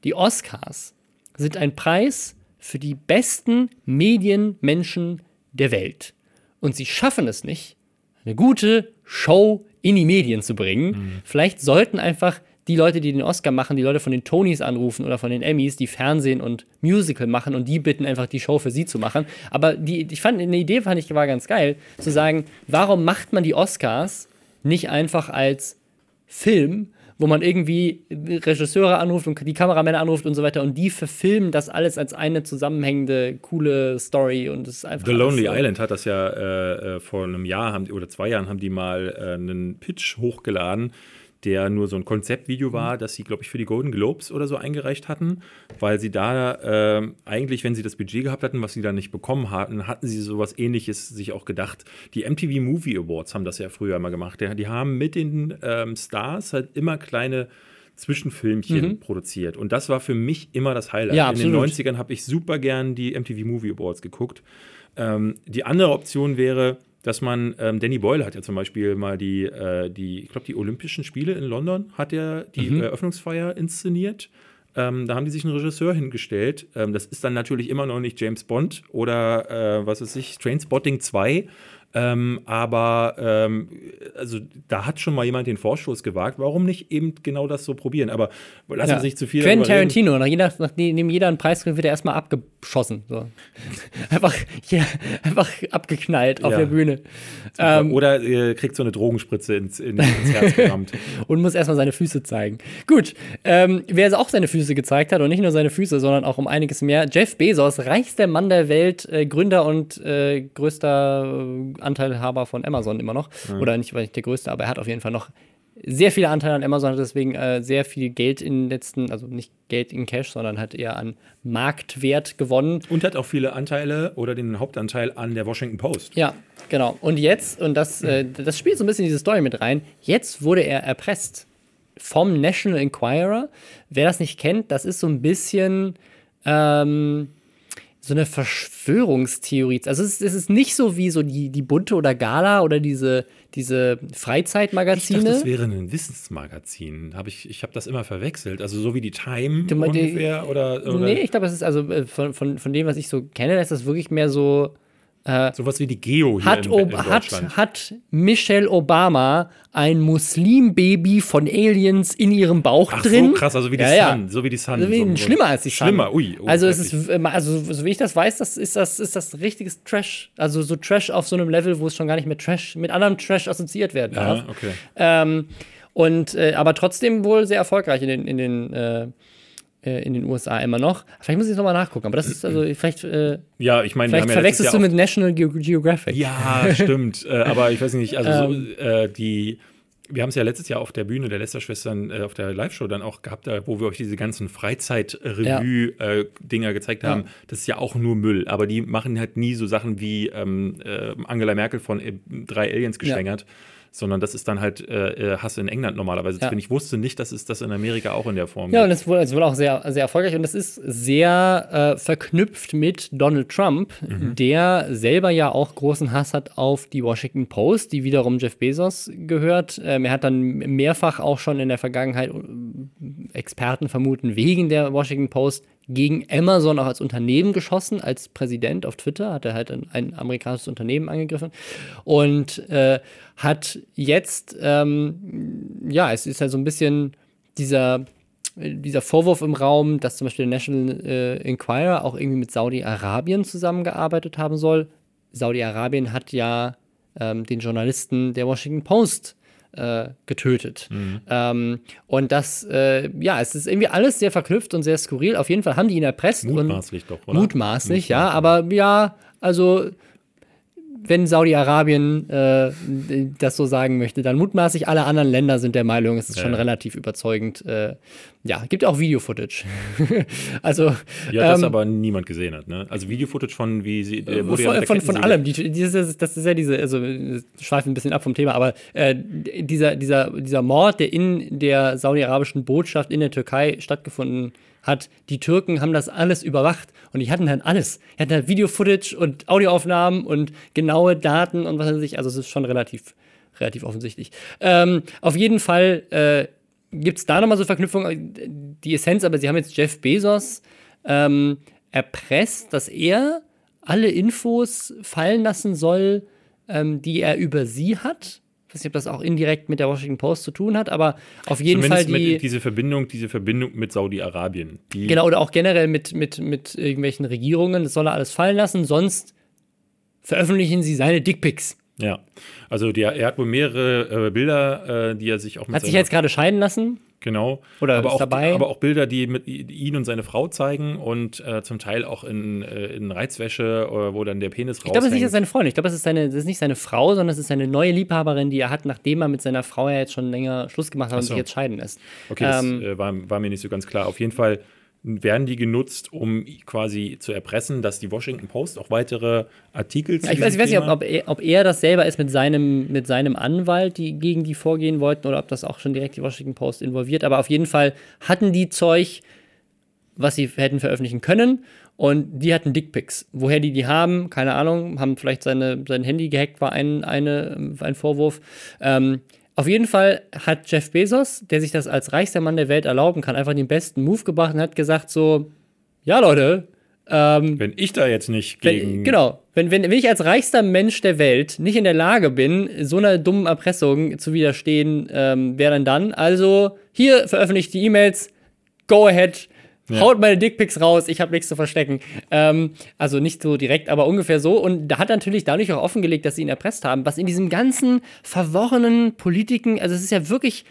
[SPEAKER 2] die Oscars sind ein Preis für die besten Medienmenschen der Welt. Und sie schaffen es nicht, eine gute Show in die Medien zu bringen. Vielleicht sollten einfach die Leute, die den Oscar machen, die Leute von den Tonys anrufen oder von den Emmys, die Fernsehen und Musical machen und die bitten einfach die Show für sie zu machen. Aber die, ich fand, eine Idee fand ich war ganz geil, zu sagen, warum macht man die Oscars nicht einfach als Film, wo man irgendwie Regisseure anruft und die Kameramänner anruft und so weiter und die verfilmen das alles als eine zusammenhängende, coole Story und es ist einfach.
[SPEAKER 1] The Lonely
[SPEAKER 2] so.
[SPEAKER 1] Island hat das ja äh, äh, vor einem Jahr haben, oder zwei Jahren haben die mal äh, einen Pitch hochgeladen, der nur so ein Konzeptvideo war, das sie, glaube ich, für die Golden Globes oder so eingereicht hatten, weil sie da äh, eigentlich, wenn sie das Budget gehabt hatten, was sie dann nicht bekommen hatten, hatten sie sowas ähnliches sich auch gedacht. Die MTV Movie Awards haben das ja früher mal gemacht. Die, haben mit den ähm, Stars halt immer kleine Zwischenfilmchen produziert. Und das war für mich immer das Highlight.
[SPEAKER 2] Ja,
[SPEAKER 1] In den
[SPEAKER 2] absolut.
[SPEAKER 1] 90ern habe ich super gern die MTV Movie Awards geguckt. Ähm, die andere Option wäre, dass man, ähm, Danny Boyle hat ja zum Beispiel mal die, äh, die ich glaube, die Olympischen Spiele in London hat er die
[SPEAKER 2] Mhm.
[SPEAKER 1] Eröffnungsfeier inszeniert. Ähm, da haben die sich einen Regisseur hingestellt. Ähm, das ist dann natürlich immer noch nicht James Bond oder äh, was weiß ich, Trainspotting 2. Ähm, aber ähm, also da hat schon mal jemand den Vorstoß gewagt. Warum nicht eben genau das so probieren? Aber lassen
[SPEAKER 2] Ja.
[SPEAKER 1] wir sich zu viel
[SPEAKER 2] Quentin. Tarantino, nach jeder, nachdem jeder einen Preis kriegt, wird er erstmal abgeschossen. So. einfach, ja, einfach abgeknallt auf
[SPEAKER 1] Ja.
[SPEAKER 2] der Bühne. Ähm,
[SPEAKER 1] Oder äh, kriegt so eine Drogenspritze ins, in, ins Herz gerammt.
[SPEAKER 2] und muss erstmal seine Füße zeigen. Gut, ähm, wer auch seine Füße gezeigt hat und nicht nur seine Füße, sondern auch um einiges mehr, Jeff Bezos, reichster Mann der Welt, äh, Gründer und äh, größter äh, Anteilhaber von Amazon immer noch. Oder nicht, der größte, aber er hat auf jeden Fall noch sehr viele Anteile an Amazon, hat deswegen äh, sehr viel Geld in den letzten, also nicht Geld in Cash, sondern hat eher an Marktwert gewonnen.
[SPEAKER 1] Und hat auch viele Anteile oder den Hauptanteil an der Washington Post.
[SPEAKER 2] Ja, genau. Und jetzt, und das, äh, das spielt so ein bisschen diese Story mit rein, jetzt wurde er erpresst vom National Enquirer. Wer das nicht kennt, das ist so ein bisschen ähm, so eine Verschwörungstheorie. Also es ist, es ist nicht so wie so die, die Bunte oder Gala oder diese, diese
[SPEAKER 1] Ich dachte,
[SPEAKER 2] Freizeitmagazine.
[SPEAKER 1] das wäre ein Wissensmagazin. Hab ich ich habe das immer verwechselt. Also so wie die Time
[SPEAKER 2] die-
[SPEAKER 1] ungefähr oder, oder
[SPEAKER 2] nee, ich glaube, es ist also äh, von, von, von dem, was ich so kenne, ist das wirklich mehr so.
[SPEAKER 1] Sowas wie die Geo hier
[SPEAKER 2] Hat,
[SPEAKER 1] in, in
[SPEAKER 2] hat, hat Michelle Obama ein Muslimbaby von Aliens in ihrem Bauch
[SPEAKER 1] Ach
[SPEAKER 2] drin?
[SPEAKER 1] so krass, also wie die
[SPEAKER 2] Ja, ja.
[SPEAKER 1] Sun, so wie die Sun.
[SPEAKER 2] Also wie,
[SPEAKER 1] so,
[SPEAKER 2] schlimmer als die Sun.
[SPEAKER 1] Schlimmer, ui. oh,
[SPEAKER 2] also es ist, äh, also so wie ich das weiß, das ist das ist das richtiges Trash, also so Trash auf so einem Level, wo es schon gar nicht mehr Trash mit anderem Trash assoziiert werden darf.
[SPEAKER 1] ja, okay.
[SPEAKER 2] Ähm, und äh, aber trotzdem wohl sehr erfolgreich in den in den äh, äh, in den USA immer noch. Vielleicht muss ich es nochmal nachgucken, aber das ist also vielleicht äh,
[SPEAKER 1] Ja, ich meine,
[SPEAKER 2] vielleicht
[SPEAKER 1] ja
[SPEAKER 2] verwechselst
[SPEAKER 1] letztes
[SPEAKER 2] du mit National Geo Geographic.
[SPEAKER 1] Ja, stimmt. äh, aber ich weiß nicht, also
[SPEAKER 2] Ähm.
[SPEAKER 1] so, äh, die. Wir haben es ja letztes Jahr auf der Bühne der Lester-Schwestern äh, auf der Live-Show dann auch gehabt, wo wir euch diese ganzen Freizeit-Revue-Dinger gezeigt haben. Das ist ja auch nur Müll, aber die machen halt nie so Sachen wie ähm, äh, Angela Merkel von äh, drei Aliens geschwängert, sondern das ist dann halt äh, äh, Hass in England normalerweise.
[SPEAKER 2] Ja.
[SPEAKER 1] Ich wusste nicht, dass es das in Amerika auch in der Form
[SPEAKER 2] Ja, und
[SPEAKER 1] gibt.
[SPEAKER 2] es wurde, es wurde auch sehr, sehr erfolgreich und es ist sehr äh, verknüpft mit Donald Trump, der selber ja auch großen Hass hat auf die Washington Post, die wiederum Jeff Bezos gehört. Ähm, er hat dann mehrfach auch schon in der Vergangenheit äh, Experten vermuten, wegen der Washington Post gegen Amazon auch als Unternehmen geschossen, als Präsident auf Twitter hat er halt ein, ein amerikanisches Unternehmen angegriffen und äh, hat jetzt, ähm, ja, es ist halt so ein bisschen dieser, dieser Vorwurf im Raum, dass zum Beispiel der National äh, Enquirer auch irgendwie mit Saudi-Arabien zusammengearbeitet haben soll. Saudi-Arabien hat ja ähm, den Journalisten der Washington Post äh, getötet. Ähm, und das, äh, ja, es ist irgendwie alles sehr verknüpft und sehr skurril. Auf jeden Fall haben die ihn erpresst.
[SPEAKER 1] Mutmaßlich
[SPEAKER 2] und,
[SPEAKER 1] doch, oder?
[SPEAKER 2] Mutmaßlich, ja, aber ja, also wenn Saudi-Arabien äh, das so sagen möchte, dann mutmaßlich alle anderen Länder sind der Meinung, es ist schon
[SPEAKER 1] Ja.
[SPEAKER 2] relativ überzeugend. Äh, ja, gibt auch Video-Footage. also
[SPEAKER 1] Ja, das
[SPEAKER 2] ähm,
[SPEAKER 1] aber niemand gesehen hat, ne? Also Video-Footage von wie sie äh, wurde ja
[SPEAKER 2] von,
[SPEAKER 1] der
[SPEAKER 2] von, von allem. Die, dieses, das ist ja diese, also schweifen ein bisschen ab vom Thema, aber äh, dieser, dieser, dieser Mord, der in der saudi-arabischen Botschaft in der Türkei stattgefunden hat, die Türken haben das alles überwacht und die hatten dann alles. Die hatten halt Video-Footage und Audioaufnahmen und genaue Daten und was weiß ich. Also es ist schon relativ, relativ offensichtlich. Ähm, auf jeden Fall äh, gibt es da nochmal so Verknüpfungen. Die Essenz, aber sie haben jetzt Jeff Bezos ähm, erpresst, dass er alle Infos fallen lassen soll, ähm, die er über sie hat. Ich weiß nicht, ob das auch indirekt mit der Washington Post zu tun hat, aber auf jeden Fall
[SPEAKER 1] Zumindest
[SPEAKER 2] die.
[SPEAKER 1] mit diese Verbindung, diese Verbindung mit Saudi-Arabien. die-
[SPEAKER 2] Genau, oder auch generell mit, mit, mit irgendwelchen Regierungen. Das soll er alles fallen lassen, sonst veröffentlichen sie seine Dickpics.
[SPEAKER 1] Ja. Also der, er hat wohl mehrere äh, Bilder, äh, die er sich auch mit
[SPEAKER 2] Hat sich jetzt gerade scheiden lassen?
[SPEAKER 1] Genau.
[SPEAKER 2] Oder
[SPEAKER 1] aber auch,
[SPEAKER 2] dabei?
[SPEAKER 1] aber auch Bilder, die mit ihn und seine Frau zeigen und äh, zum Teil auch in, äh, in Reizwäsche, äh, wo dann der Penis
[SPEAKER 2] Ich glaube, das ist nicht seine Freundin. Ich glaube, das ist, seine, das ist nicht seine Frau, sondern das ist seine neue Liebhaberin, die er hat, nachdem er mit seiner Frau ja jetzt schon länger Schluss gemacht hat und
[SPEAKER 1] so.
[SPEAKER 2] sich jetzt scheiden lässt.
[SPEAKER 1] Okay, das
[SPEAKER 2] Ähm,
[SPEAKER 1] äh, war, war mir nicht so ganz klar. Auf jeden Fall werden die genutzt, um quasi zu erpressen, dass die Washington Post auch weitere Artikel zu
[SPEAKER 2] Ja, ich weiß, ich weiß nicht, ob, er, ob er das selber ist mit seinem, mit seinem Anwalt, die gegen die vorgehen wollten, oder ob das auch schon direkt die Washington Post involviert. Aber auf jeden Fall hatten die Zeug, was sie hätten veröffentlichen können. Und die hatten Dickpics. Woher die die haben, keine Ahnung, haben vielleicht seine, sein Handy gehackt, war ein, eine, ein Vorwurf. Ähm, auf jeden Fall hat Jeff Bezos, der sich das als reichster Mann der Welt erlauben kann, einfach den besten Move gebracht und hat gesagt so, ja Leute, Ähm,
[SPEAKER 1] Wenn ich da jetzt nicht gegen.
[SPEAKER 2] wenn, genau, wenn, wenn, wenn ich als reichster Mensch der Welt nicht in der Lage bin, so einer dummen Erpressung zu widerstehen, ähm, wer denn dann? Also, hier veröffentlicht die E-Mails, go ahead,
[SPEAKER 1] Ja.
[SPEAKER 2] haut meine Dickpics raus, ich habe nichts zu verstecken. Ähm, also nicht so direkt, aber ungefähr so. Und da hat natürlich dadurch auch offengelegt, dass sie ihn erpresst haben, was in diesem ganzen verworrenen Politiken, also es ist ja wirklich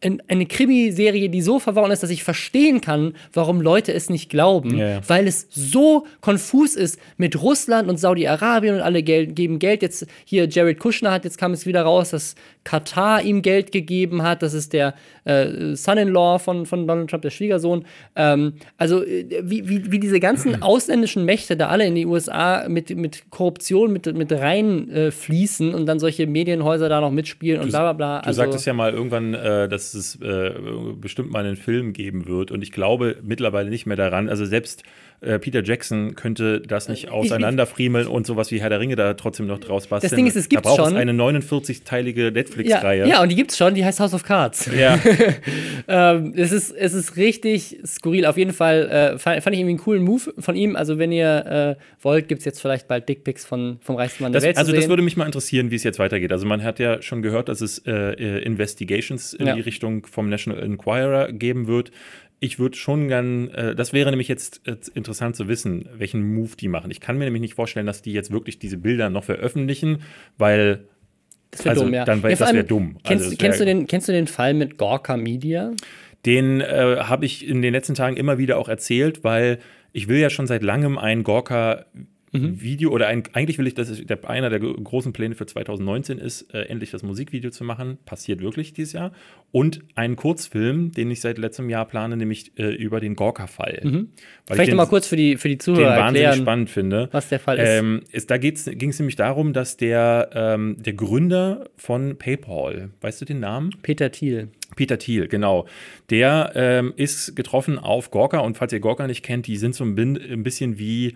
[SPEAKER 2] eine Krimiserie, die so verworren ist, dass ich verstehen kann, warum Leute es nicht glauben,
[SPEAKER 1] ja.
[SPEAKER 2] weil es so konfus ist mit Russland und Saudi-Arabien und alle Geld, geben Geld. Jetzt hier Jared Kushner hat, jetzt kam es wieder raus, dass Katar ihm Geld gegeben hat. Das ist der äh, Son-in-Law von, von Donald Trump, der Schwiegersohn. Ähm, also äh, wie, wie, wie diese ganzen ausländischen Mächte da alle in die USA mit, mit Korruption mit, mit rein äh, und dann solche Medienhäuser da noch mitspielen und bla bla bla.
[SPEAKER 1] Du
[SPEAKER 2] Also,
[SPEAKER 1] sagtest ja mal irgendwann, äh, dass es äh, bestimmt mal einen Film geben wird. Und ich glaube mittlerweile nicht mehr daran. Also selbst äh, Peter Jackson könnte das nicht auseinanderfriemeln und sowas wie Herr der Ringe da trotzdem noch draus basteln.
[SPEAKER 2] Das Ding ist, es
[SPEAKER 1] da braucht es
[SPEAKER 2] schon.
[SPEAKER 1] eine 49-teilige
[SPEAKER 2] ja,
[SPEAKER 1] Netflix-Reihe.
[SPEAKER 2] ja, und die gibt's schon, die heißt House of Cards.
[SPEAKER 1] ja.
[SPEAKER 2] Ähm, es, ist, es ist richtig skurril. Auf jeden Fall äh, fand, fand ich irgendwie einen coolen Move von ihm. Also, wenn ihr äh, wollt, gibt es jetzt vielleicht bald Dickpics von, vom reichsten Mann
[SPEAKER 1] Das,
[SPEAKER 2] der Welt
[SPEAKER 1] also das würde mich mal interessieren, wie es jetzt weitergeht. Also man hat ja schon gehört, dass es äh, äh, Investigations in
[SPEAKER 2] Ja.
[SPEAKER 1] die Richtung vom National Enquirer geben wird. Ich würde schon gern, äh, das wäre nämlich jetzt äh, interessant zu wissen, welchen Move die machen. Ich kann mir nämlich nicht vorstellen, dass die jetzt wirklich diese Bilder noch veröffentlichen, weil
[SPEAKER 2] das wäre
[SPEAKER 1] also
[SPEAKER 2] dumm, ja.
[SPEAKER 1] dann
[SPEAKER 2] ja,
[SPEAKER 1] das wär
[SPEAKER 2] allem,
[SPEAKER 1] dumm.
[SPEAKER 2] Kennst,
[SPEAKER 1] Also wär-
[SPEAKER 2] kennst, du den, kennst du den Fall mit Gorka Media?
[SPEAKER 1] den äh, habe ich in den letzten Tagen immer wieder auch erzählt, weil ich will ja schon seit langem ein Gorka
[SPEAKER 2] Mhm.
[SPEAKER 1] Video oder ein, eigentlich will ich, dass es der, einer der gro- großen Pläne für 2019 ist, äh, endlich das Musikvideo zu machen. Passiert wirklich dieses Jahr. Und einen Kurzfilm, den ich seit letztem Jahr plane, nämlich äh, über den Gorka-Fall.
[SPEAKER 2] Mhm. Vielleicht
[SPEAKER 1] den,
[SPEAKER 2] nochmal kurz für die, für die
[SPEAKER 1] den
[SPEAKER 2] Zuhörer
[SPEAKER 1] wahnsinnig
[SPEAKER 2] erklären,
[SPEAKER 1] spannend finde.
[SPEAKER 2] was der Fall ist.
[SPEAKER 1] Ähm, es, da ging es nämlich darum, dass der, ähm, der Gründer von PayPal, weißt du den Namen?
[SPEAKER 2] Peter Thiel.
[SPEAKER 1] Peter Thiel, genau. Der ähm, ist getroffen auf Gorka und falls ihr Gorka nicht kennt, die sind so ein bisschen wie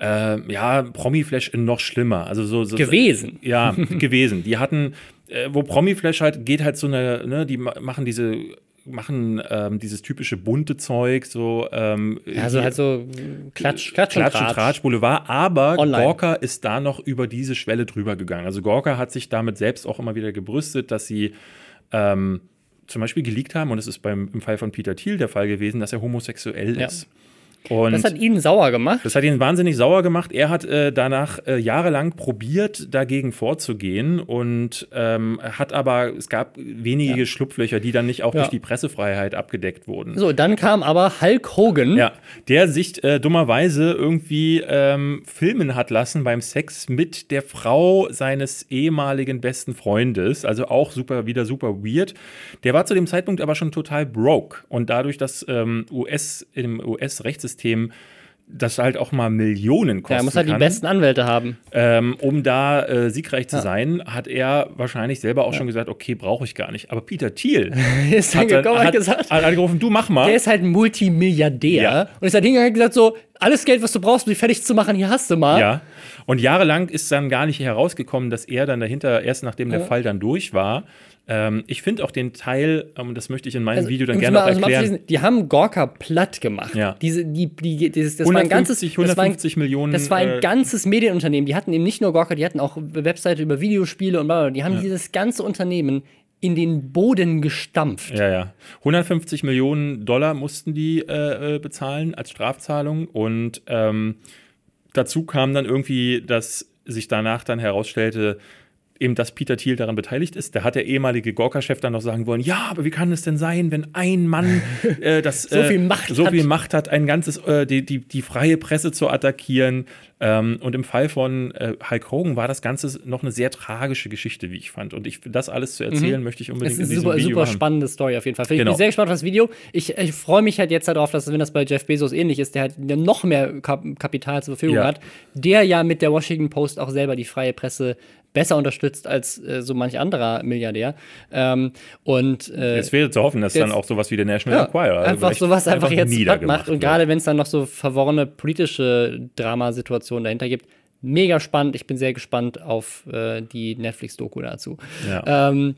[SPEAKER 1] äh, ja, Promi-Flash noch schlimmer. Also so, so
[SPEAKER 2] Gewesen.
[SPEAKER 1] Ja, gewesen. Die hatten, äh, wo Promi-Flash halt geht halt so eine, ne, die ma machen diese machen ähm, dieses typische bunte Zeug, so ähm,
[SPEAKER 2] Also halt so Klatsch, Klatsch,
[SPEAKER 1] Klatsch und
[SPEAKER 2] Tratsch.
[SPEAKER 1] Tratsch Boulevard, aber
[SPEAKER 2] Online.
[SPEAKER 1] Gorka ist da noch über diese Schwelle drüber gegangen. Also Gorka hat sich damit selbst auch immer wieder gebrüstet, dass sie ähm, zum Beispiel geleakt haben, und es ist beim, im Fall von Peter Thiel der Fall gewesen, dass er homosexuell
[SPEAKER 2] Ja.
[SPEAKER 1] ist. Und
[SPEAKER 2] Das hat ihn sauer gemacht.
[SPEAKER 1] das hat ihn wahnsinnig sauer gemacht. Er hat äh, danach äh, jahrelang probiert, dagegen vorzugehen und ähm, hat aber, es gab wenige
[SPEAKER 2] Ja.
[SPEAKER 1] Schlupflöcher, die dann nicht auch
[SPEAKER 2] Ja.
[SPEAKER 1] durch die Pressefreiheit abgedeckt wurden.
[SPEAKER 2] So, dann kam aber Hulk Hogan.
[SPEAKER 1] Ja, der sich äh, dummerweise irgendwie ähm, filmen hat lassen beim Sex mit der Frau seines ehemaligen besten Freundes. Also auch super, wieder super weird. Der war zu dem Zeitpunkt aber schon total broke. Und dadurch, dass ähm, US, im US-Rechtssystem das halt auch mal Millionen kosten
[SPEAKER 2] Ja, er muss halt die
[SPEAKER 1] kann,
[SPEAKER 2] besten Anwälte haben.
[SPEAKER 1] ähm, um da äh, siegreich zu
[SPEAKER 2] Ja.
[SPEAKER 1] sein, hat er wahrscheinlich selber auch schon gesagt, okay, brauche ich gar nicht. Aber Peter Thiel
[SPEAKER 2] ist dann
[SPEAKER 1] hat, dann,
[SPEAKER 2] gekommen
[SPEAKER 1] hat,
[SPEAKER 2] gesagt,
[SPEAKER 1] hat angerufen, du mach mal.
[SPEAKER 2] der ist halt ein Multimilliardär.
[SPEAKER 1] Ja.
[SPEAKER 2] Und ist halt hingegangen und gesagt so, alles Geld, was du brauchst, um dich fertig zu machen, hier hast du mal.
[SPEAKER 1] Ja. Und jahrelang ist dann gar nicht herausgekommen, dass er dann dahinter, erst nachdem der
[SPEAKER 2] Ja.
[SPEAKER 1] Fall dann durch war, ähm, ich finde auch den Teil, ähm, das möchte ich in meinem
[SPEAKER 2] Also,
[SPEAKER 1] Video dann gerne
[SPEAKER 2] mal- also mal
[SPEAKER 1] erklären.
[SPEAKER 2] abzuschließen, Die haben Gorka platt gemacht.
[SPEAKER 1] Ja.
[SPEAKER 2] Diese, die, die, dieses, das war ein
[SPEAKER 1] 150,
[SPEAKER 2] ganzes, das war ein,
[SPEAKER 1] 150 Millionen.
[SPEAKER 2] das war ein
[SPEAKER 1] äh,
[SPEAKER 2] ganzes Medienunternehmen. Die hatten eben nicht nur Gorka, die hatten auch Webseite über Videospiele und bla, bla. Die haben dieses ganze Unternehmen in den Boden gestampft.
[SPEAKER 1] Ja, ja. 150 Millionen Dollar mussten die äh, äh, bezahlen als Strafzahlung und ähm, dazu kam dann irgendwie, dass sich danach dann herausstellte, eben, dass Peter Thiel daran beteiligt ist. Da hat der ehemalige Gorka-Chef dann noch sagen wollen, ja, aber wie kann es denn sein, wenn ein Mann äh, das,
[SPEAKER 2] So
[SPEAKER 1] äh,
[SPEAKER 2] viel Macht
[SPEAKER 1] so
[SPEAKER 2] hat.
[SPEAKER 1] viel Macht hat, ein ganzes, äh, die, die, die freie Presse zu attackieren. Ähm, und im Fall von äh, Hulk Hogan war das Ganze noch eine sehr tragische Geschichte, wie ich fand. Und ich, das alles zu erzählen, möchte ich unbedingt
[SPEAKER 2] Es ist
[SPEAKER 1] in
[SPEAKER 2] super,
[SPEAKER 1] Video
[SPEAKER 2] super
[SPEAKER 1] machen.
[SPEAKER 2] spannende Story auf jeden Fall. Ich
[SPEAKER 1] Genau.
[SPEAKER 2] bin sehr gespannt auf das Video. Ich, ich freue mich halt jetzt darauf, dass, wenn das bei Jeff Bezos ähnlich ist, der halt noch mehr Kap Kapital zur Verfügung
[SPEAKER 1] Ja.
[SPEAKER 2] hat, der ja mit der Washington Post auch selber die freie Presse besser unterstützt als äh, so manch anderer Milliardär. Ähm, und äh,
[SPEAKER 1] Es wäre zu hoffen, dass
[SPEAKER 2] jetzt-
[SPEAKER 1] dann auch sowas wie der National
[SPEAKER 2] ja,
[SPEAKER 1] Enquirer also
[SPEAKER 2] einfach sowas einfach, jetzt platt
[SPEAKER 1] niedergemacht
[SPEAKER 2] macht. Und gerade wenn es dann noch so verworrene politische Dramasituationen dahinter gibt, mega spannend. Ich bin sehr gespannt auf äh, die Netflix-Doku dazu.
[SPEAKER 1] Ja.
[SPEAKER 2] Ähm,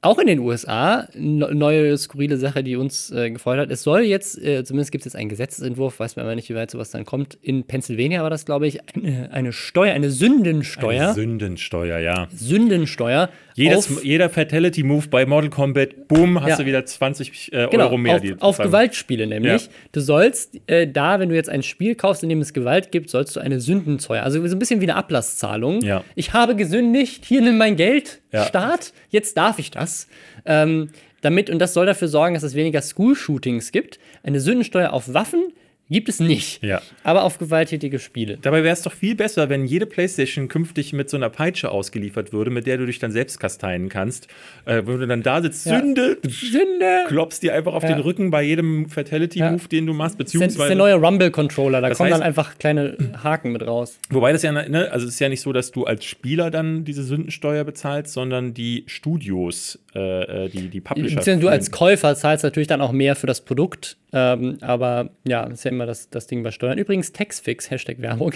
[SPEAKER 2] auch in den USA, ne- neue skurrile Sache, die uns äh, gefreut hat. Es soll jetzt, äh, zumindest gibt es jetzt einen Gesetzesentwurf, weiß man aber nicht, wie weit sowas dann kommt. In Pennsylvania war das, glaube ich, eine, eine Steuer, eine Sündensteuer.
[SPEAKER 1] Eine Sündensteuer, ja.
[SPEAKER 2] Sündensteuer.
[SPEAKER 1] Jedes, jeder Fatality-Move bei Mortal Kombat, boom, hast
[SPEAKER 2] Ja.
[SPEAKER 1] du wieder 20 äh,
[SPEAKER 2] genau,
[SPEAKER 1] Euro mehr.
[SPEAKER 2] auf, auf Gewaltspiele nämlich.
[SPEAKER 1] Ja.
[SPEAKER 2] Du sollst äh, da, wenn du jetzt ein Spiel kaufst, in dem es Gewalt gibt, sollst du eine Sündensteuer, also so ein bisschen wie eine Ablasszahlung.
[SPEAKER 1] Ja.
[SPEAKER 2] Ich habe gesündigt, hier nimm mein Geld,
[SPEAKER 1] Ja.
[SPEAKER 2] Staat, jetzt darf ich das. Ähm, damit, und das soll dafür sorgen, dass es weniger School-Shootings gibt. Eine Sündensteuer auf Waffen gibt es nicht.
[SPEAKER 1] Ja.
[SPEAKER 2] Aber auf gewalttätige Spiele.
[SPEAKER 1] Dabei wäre es doch viel besser, wenn jede Playstation künftig mit so einer Peitsche ausgeliefert würde, mit der du dich dann selbst kasteien kannst. Äh, wenn du dann da sitzt,
[SPEAKER 2] Ja.
[SPEAKER 1] Sünde,
[SPEAKER 2] Sünde!
[SPEAKER 1] klopfst dir einfach auf
[SPEAKER 2] Ja.
[SPEAKER 1] den Rücken bei jedem Fatality-Move, den du machst,
[SPEAKER 2] Das ist der- das ist
[SPEAKER 1] beziehungsweise.
[SPEAKER 2] der neue Rumble-Controller, da
[SPEAKER 1] Das
[SPEAKER 2] kommen dann
[SPEAKER 1] heißt-
[SPEAKER 2] einfach kleine Haken mit raus.
[SPEAKER 1] Wobei das ja, ne, also es ist ja nicht so, dass du als Spieler dann diese Sündensteuer bezahlst, sondern die Studios, äh, äh, die, die Publisher.
[SPEAKER 2] Beziehungsweise du als. Käufer zahlst natürlich dann auch mehr für das Produkt. Ähm, aber ja, das ist ja immer das, das Ding bei Steuern. Übrigens, Taxfix, Hashtag Werbung.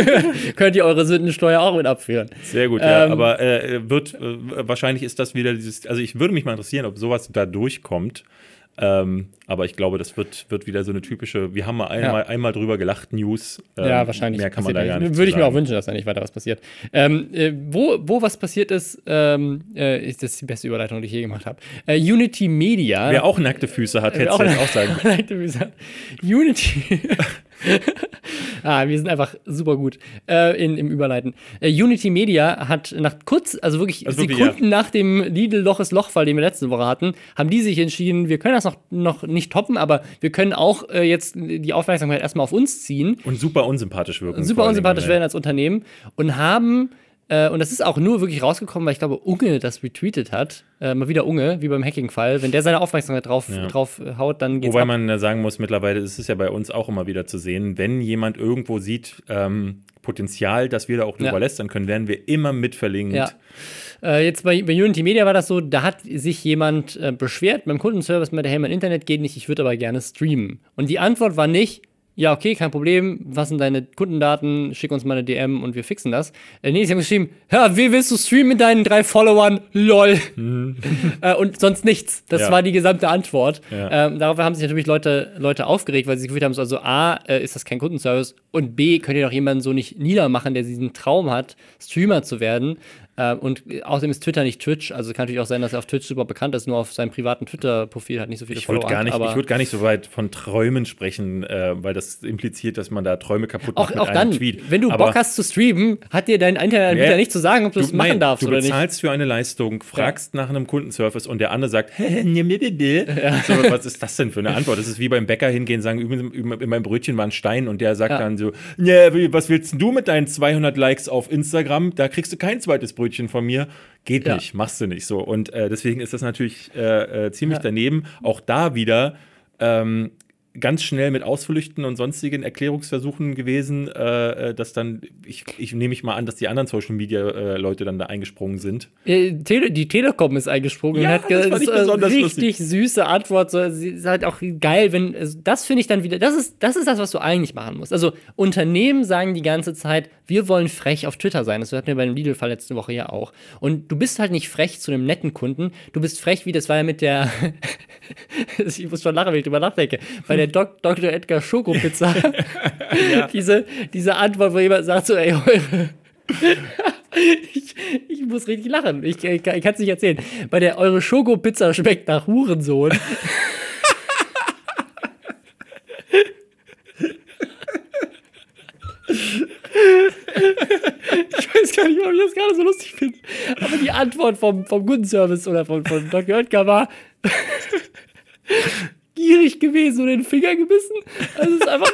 [SPEAKER 2] Könnt ihr eure Sündensteuer auch mit abführen.
[SPEAKER 1] Sehr gut, ja.
[SPEAKER 2] Ähm,
[SPEAKER 1] Aber äh, wird, äh, wahrscheinlich ist das wieder dieses, also ich würde mich mal interessieren, ob sowas da durchkommt. Ähm, aber ich glaube, das wird, wird wieder so eine typische, wir haben mal einmal, einmal drüber gelacht, News. Ähm,
[SPEAKER 2] ja, wahrscheinlich.
[SPEAKER 1] Mehr kann man da gar
[SPEAKER 2] nicht. Würde ich mir auch wünschen, dass da nicht weiter was passiert. Ähm, äh, wo, wo was passiert ist, ähm, äh, ist das die beste Überleitung, die ich je gemacht habe. Äh, Unity Media.
[SPEAKER 1] Wer auch nackte Füße hat, hätte es auch sagen.
[SPEAKER 2] Leute, wie gesagt, Unity. ah, wir sind einfach super gut äh, in, im Überleiten. Äh, Unity Media hat nach kurz, also wirklich
[SPEAKER 1] Also
[SPEAKER 2] Sekunden nach dem Lidl-Loch ist Lochfall, den wir letzte Woche hatten, haben die sich entschieden, wir können das noch, noch nicht toppen, aber wir können auch äh, jetzt die Aufmerksamkeit erstmal auf uns ziehen
[SPEAKER 1] Und super unsympathisch wirken.
[SPEAKER 2] super unsympathisch werden als Unternehmen und haben, äh, und das ist auch nur wirklich rausgekommen, weil ich glaube, Unge das retweetet hat. Äh, mal wieder Unge, wie beim Hacking-Fall. Wenn der seine Aufmerksamkeit drauf,
[SPEAKER 1] Ja.
[SPEAKER 2] drauf äh, haut, dann geht's
[SPEAKER 1] Wobei
[SPEAKER 2] ab.
[SPEAKER 1] man sagen muss, mittlerweile ist es ja bei uns auch immer wieder zu sehen, wenn jemand irgendwo sieht, ähm, Potenzial, dass wir da auch drüber
[SPEAKER 2] Ja.
[SPEAKER 1] lästern können, werden wir immer mit verlinkt.
[SPEAKER 2] Ja. Äh, jetzt bei, bei Unity Media war das so, da hat sich jemand äh, beschwert beim Kundenservice der hey, mein Internet geht nicht, ich würde aber gerne streamen. Und die Antwort war nicht, ja, okay, kein Problem, was sind deine Kundendaten, schick uns mal eine DM und wir fixen das. Äh, nee, sie haben geschrieben, ja, wie willst du streamen mit deinen drei Followern? LOL. äh, und sonst nichts. Das
[SPEAKER 1] Ja.
[SPEAKER 2] war die gesamte Antwort.
[SPEAKER 1] Ja.
[SPEAKER 2] Ähm, darauf haben sich natürlich Leute, Leute aufgeregt, weil sie gefühlt haben, so, also A, äh, ist das kein Kundenservice und B, könnt ihr doch jemanden so nicht niedermachen, der diesen Traum hat, Streamer zu werden. Ähm, und außerdem ist Twitter nicht Twitch, also kann natürlich auch sein, dass er auf Twitch super bekannt ist, nur auf seinem privaten Twitter-Profil hat nicht so viele
[SPEAKER 1] Ich würde
[SPEAKER 2] Follower.
[SPEAKER 1] gar, nicht-
[SPEAKER 2] aber
[SPEAKER 1] ich würd gar nicht so weit von Träumen sprechen, äh, weil das impliziert, dass man da Träume kaputt
[SPEAKER 2] auch,
[SPEAKER 1] macht
[SPEAKER 2] auch
[SPEAKER 1] mit einem
[SPEAKER 2] dann,
[SPEAKER 1] Tweet.
[SPEAKER 2] wenn du
[SPEAKER 1] Aber
[SPEAKER 2] Bock hast zu streamen, hat dir dein Internetanbieter
[SPEAKER 1] Ja,
[SPEAKER 2] nicht zu sagen, ob du es machen darfst
[SPEAKER 1] du
[SPEAKER 2] oder nicht.
[SPEAKER 1] bezahlst für eine Leistung, fragst nach einem Kundenservice und der andere sagt, ne. so, was ist das denn für eine Antwort? Das ist wie beim Bäcker hingehen, sagen, in meinem Brötchen war ein Stein und der sagt
[SPEAKER 2] Ja.
[SPEAKER 1] dann so, was willst du mit deinen 200 Likes auf Instagram? Da kriegst du kein zweites Brötchen von mir. Geht
[SPEAKER 2] Ja.
[SPEAKER 1] nicht, machst du nicht so. Und äh, deswegen ist das natürlich äh, äh, ziemlich
[SPEAKER 2] Ja.
[SPEAKER 1] daneben. Auch da wieder ähm, ganz schnell mit Ausflüchten und sonstigen Erklärungsversuchen gewesen, äh, äh, dass dann, ich, ich nehme mich mal an, dass die anderen Social Media äh, Leute dann da eingesprungen sind.
[SPEAKER 2] Die Telekom ist eingesprungen
[SPEAKER 1] Ja,
[SPEAKER 2] und hat gesagt,
[SPEAKER 1] ich
[SPEAKER 2] das richtig süße Antwort. So, sie ist halt auch geil, wenn also das finde ich dann wieder, das ist, das ist das, was du eigentlich machen musst. Also Unternehmen sagen die ganze Zeit, wir wollen frech auf Twitter sein. Das hatten wir bei dem Lidl-Fall letzte Woche ja auch. Und du bist halt nicht frech zu einem netten Kunden. Du bist frech, wie das war ja mit der, ich muss schon lachen, wenn ich drüber nachdenke, bei der Dok Dr. Edgar Schokopizza. diese, diese Antwort, wo jemand sagt so, ey, ich, ich muss richtig lachen. Ich, ich, kann es nicht erzählen. Bei der eure Schoko-Pizza schmeckt nach Hurensohn. Ich weiß gar nicht, warum ich das gerade so lustig finde. Aber die Antwort vom, vom Kundenservice oder von, von Dr. Oetker war gierig gewesen und den Finger gebissen. Also es ist einfach.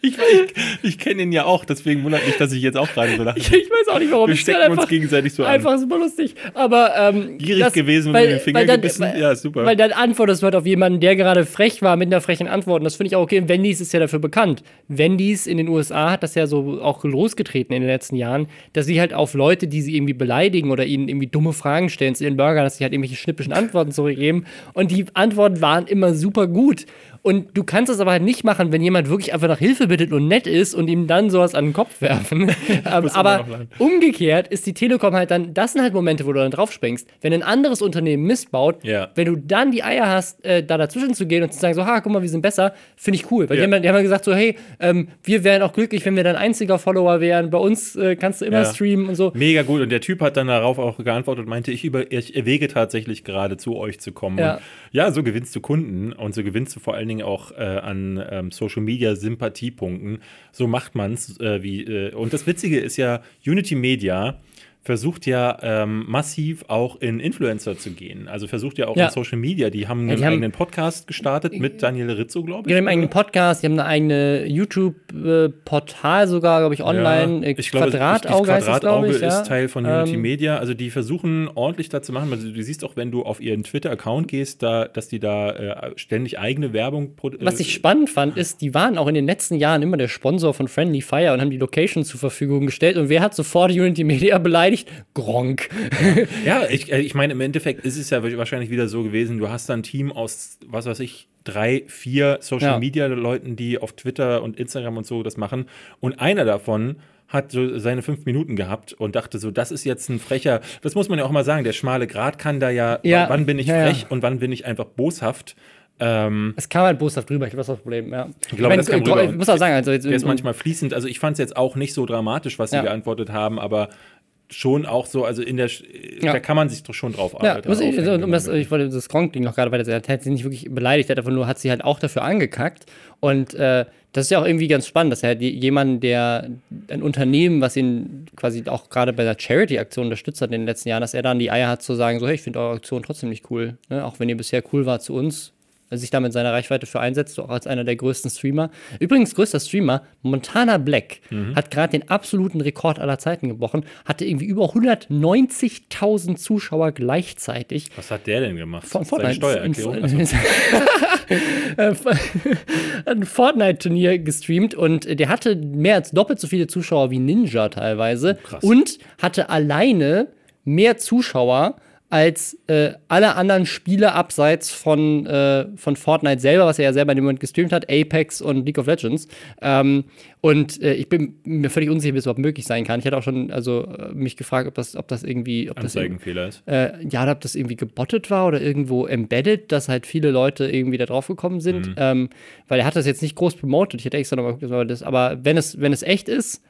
[SPEAKER 1] Ich, ich, ich kenne ihn ja auch, deswegen wundert mich, dass ich jetzt auch gerade so lache.
[SPEAKER 2] Ich weiß auch nicht, warum.
[SPEAKER 1] Wir
[SPEAKER 2] Ich
[SPEAKER 1] stecken uns
[SPEAKER 2] einfach-
[SPEAKER 1] gegenseitig so an.
[SPEAKER 2] Einfach super lustig. Aber ähm,
[SPEAKER 1] Gierig gewesen und in den Finger gebissen?
[SPEAKER 2] Weil,
[SPEAKER 1] Ja, super.
[SPEAKER 2] Weil dann antwortest du halt auf jemanden, der gerade frech war mit einer frechen Antwort. Und das finde ich auch okay. Wendy's ist ja dafür bekannt. Wendy's in den USA hat das ja so auch losgetreten in den letzten Jahren, dass sie halt auf Leute, die sie irgendwie beleidigen oder ihnen irgendwie dumme Fragen stellen zu ihren Burgern, dass sie halt irgendwelche schnippischen Antworten zurückgeben. Und die Antworten waren immer super gut. Und du kannst es aber halt nicht machen, wenn jemand wirklich einfach nach Hilfe unverbittet und nett ist und ihm dann sowas an den Kopf werfen. Ähm, aber umgekehrt ist die Telekom halt dann, das sind halt Momente, wo du dann drauf springst. Wenn ein anderes Unternehmen Mist baut,
[SPEAKER 1] Ja.
[SPEAKER 2] wenn du dann die Eier hast, äh, da dazwischen zu gehen und zu sagen, so, ha, guck mal, wir sind besser, finde ich cool. Weil
[SPEAKER 1] Ja.
[SPEAKER 2] die, haben, die haben ja gesagt, so, hey, ähm, wir wären auch glücklich, wenn wir dein einziger Follower wären. Bei uns äh, kannst du immer
[SPEAKER 1] Ja.
[SPEAKER 2] streamen und so.
[SPEAKER 1] Mega gut. Und der Typ hat dann darauf auch geantwortet und meinte, ich, über, ich erwäge tatsächlich gerade zu euch zu kommen.
[SPEAKER 2] Ja.
[SPEAKER 1] Und ja, so gewinnst du Kunden und so gewinnst du vor allen Dingen auch äh, an ähm, Social Media Sympathiepunkten. So macht man es. Äh, äh, und das Witzige ist ja, Unity Media versucht ja ähm, massiv auch in Influencer zu gehen. Also versucht ja auch
[SPEAKER 2] Ja.
[SPEAKER 1] in Social Media. Die haben
[SPEAKER 2] Ja,
[SPEAKER 1] einen
[SPEAKER 2] die haben-
[SPEAKER 1] eigenen Podcast gestartet mit Daniel Rizzo, glaube ich.
[SPEAKER 2] Die haben einen eigenen Podcast, die haben eine eigene YouTube-Portal sogar, glaube ich, online. Äh,
[SPEAKER 1] ich glaube,
[SPEAKER 2] Quadratauge glaube
[SPEAKER 1] Quadratauge
[SPEAKER 2] ich. Ja.
[SPEAKER 1] ist Teil von Unity
[SPEAKER 2] Ähm,
[SPEAKER 1] Media. Also die versuchen ordentlich da zu machen. Also du siehst auch, wenn du auf ihren Twitter-Account gehst, da, dass die da äh, ständig eigene Werbung pro- äh,
[SPEAKER 2] Was ich spannend fand, ist, die waren auch in den letzten Jahren immer der Sponsor von Friendly Fire und haben die Location zur Verfügung gestellt. Und wer hat sofort Unity Media beleidigt? Gronk.
[SPEAKER 1] Ja, ich, äh, ich meine, im Endeffekt ist es ja wahrscheinlich wieder so gewesen, du hast da ein Team aus, was weiß ich, drei, vier Social
[SPEAKER 2] Ja.
[SPEAKER 1] Media Leuten, die auf Twitter und Instagram und so das machen. Und einer davon hat so seine fünf Minuten gehabt und dachte so, das ist jetzt ein frecher, das muss man ja auch mal sagen, der schmale Grat kann da ja,
[SPEAKER 2] Ja,
[SPEAKER 1] wann bin ich
[SPEAKER 2] ja, ja.
[SPEAKER 1] frech und wann bin ich einfach boshaft. Ähm,
[SPEAKER 2] Es kam halt boshaft drüber, ich glaube, das ist das Problem. Ja. Ich,
[SPEAKER 1] glaube, das kam rüber.
[SPEAKER 2] Ich muss auch sagen, also jetzt,
[SPEAKER 1] der ist manchmal fließend. Also ich fand es jetzt auch nicht so dramatisch, was sie
[SPEAKER 2] Ja.
[SPEAKER 1] geantwortet haben, aber schon auch so, also in der,
[SPEAKER 2] Ja.
[SPEAKER 1] da kann man sich doch schon drauf
[SPEAKER 2] Ja,
[SPEAKER 1] arbeiten.
[SPEAKER 2] muss ich, also, um das, ich wollte das Gronk-Ding noch gerade weiter sagen. Er hat sie nicht wirklich beleidigt, er hat einfach nur, hat sie halt auch dafür angekackt. Und äh, das ist ja auch irgendwie ganz spannend, dass er halt jemanden, der ein Unternehmen, was ihn quasi auch gerade bei der Charity-Aktion unterstützt hat in den letzten Jahren, dass er dann die Eier hat zu sagen, so, hey, ich finde eure Aktion trotzdem nicht cool. Ne? Auch wenn ihr bisher cool war zu uns, sich da mit seiner Reichweite für einsetzt, auch als einer der größten Streamer. Übrigens, größter Streamer, Montana Black, hat gerade den absoluten Rekord aller Zeiten gebrochen, hatte irgendwie über 190.000 Zuschauer gleichzeitig.
[SPEAKER 1] Was hat der denn gemacht?
[SPEAKER 2] Von Fortnite.
[SPEAKER 1] Steuererklärung?
[SPEAKER 2] Ein Fortnite-Turnier gestreamt und der hatte mehr als doppelt so viele Zuschauer wie Ninja teilweise
[SPEAKER 1] Krass.
[SPEAKER 2] und hatte alleine mehr Zuschauer als äh, alle anderen Spiele abseits von, äh, von Fortnite selber, was er ja selber in dem Moment gestreamt hat, Apex und League of Legends. Ähm, und äh, ich bin mir völlig unsicher, wie es überhaupt möglich sein kann. Ich hatte auch schon also, äh, mich gefragt, ob das, ob das irgendwie. Ob das
[SPEAKER 1] Anzeigenfehler ist.
[SPEAKER 2] äh, ja, ob das irgendwie gebottet war oder irgendwo embedded, dass halt viele Leute irgendwie da drauf gekommen sind. Ähm, weil er hat das jetzt nicht groß promotet. Ich hätte extra nochmal geguckt, aber das, aber wenn es, wenn es echt ist,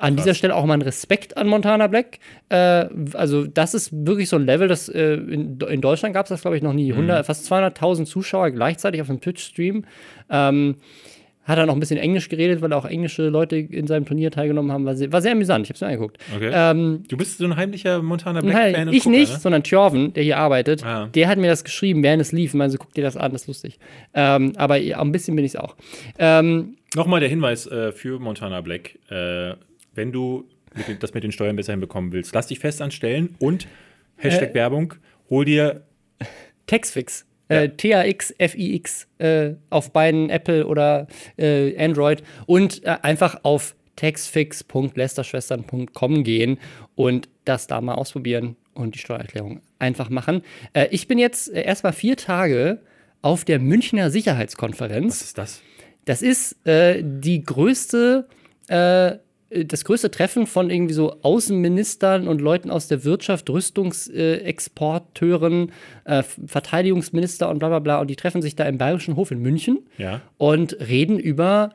[SPEAKER 2] an dieser Stelle auch mal ein Respekt an Montana Black. Äh, also, das ist wirklich so ein Level, das äh, in, in Deutschland gab es das, glaube ich, noch nie. 100, Fast 200.000 Zuschauer gleichzeitig auf einem Twitch-Stream. Ähm, hat er noch ein bisschen Englisch geredet, weil auch englische Leute in seinem Turnier teilgenommen haben. War sehr, war sehr amüsant. Ich habe es mir angeguckt.
[SPEAKER 1] Okay.
[SPEAKER 2] Ähm,
[SPEAKER 1] du bist so ein heimlicher Montana Black-Fan
[SPEAKER 2] ich
[SPEAKER 1] Gucker,
[SPEAKER 2] nicht,
[SPEAKER 1] Ne?
[SPEAKER 2] sondern Thjorven, der hier arbeitet,
[SPEAKER 1] Ah.
[SPEAKER 2] der hat mir das geschrieben, während es lief. Ich meine, so guck dir das an, das ist lustig. Ähm, aber ein bisschen bin ich es auch. Ähm,
[SPEAKER 1] Nochmal der Hinweis äh, für Montana Black. Äh, wenn du mit den, das mit den Steuern besser hinbekommen willst, lass dich fest anstellen und Hashtag
[SPEAKER 2] Äh.
[SPEAKER 1] Werbung, hol dir
[SPEAKER 2] Textfix.
[SPEAKER 1] Ja.
[SPEAKER 2] Äh, T-A-X, F-I-X äh, auf beiden Apple oder äh, Android und äh, einfach auf textfix.lesterschwestern.com gehen und das da mal ausprobieren und die Steuererklärung einfach machen. Äh, ich bin jetzt äh, erstmal vier Tage auf der Münchner Sicherheitskonferenz.
[SPEAKER 1] Was ist das?
[SPEAKER 2] Das ist die größte, das größte Treffen von irgendwie so Außenministern und Leuten aus der Wirtschaft, Rüstungsexporteuren, äh, Verteidigungsminister und bla bla bla. Und die treffen sich da im Bayerischen Hof in München
[SPEAKER 1] Ja.
[SPEAKER 2] und reden über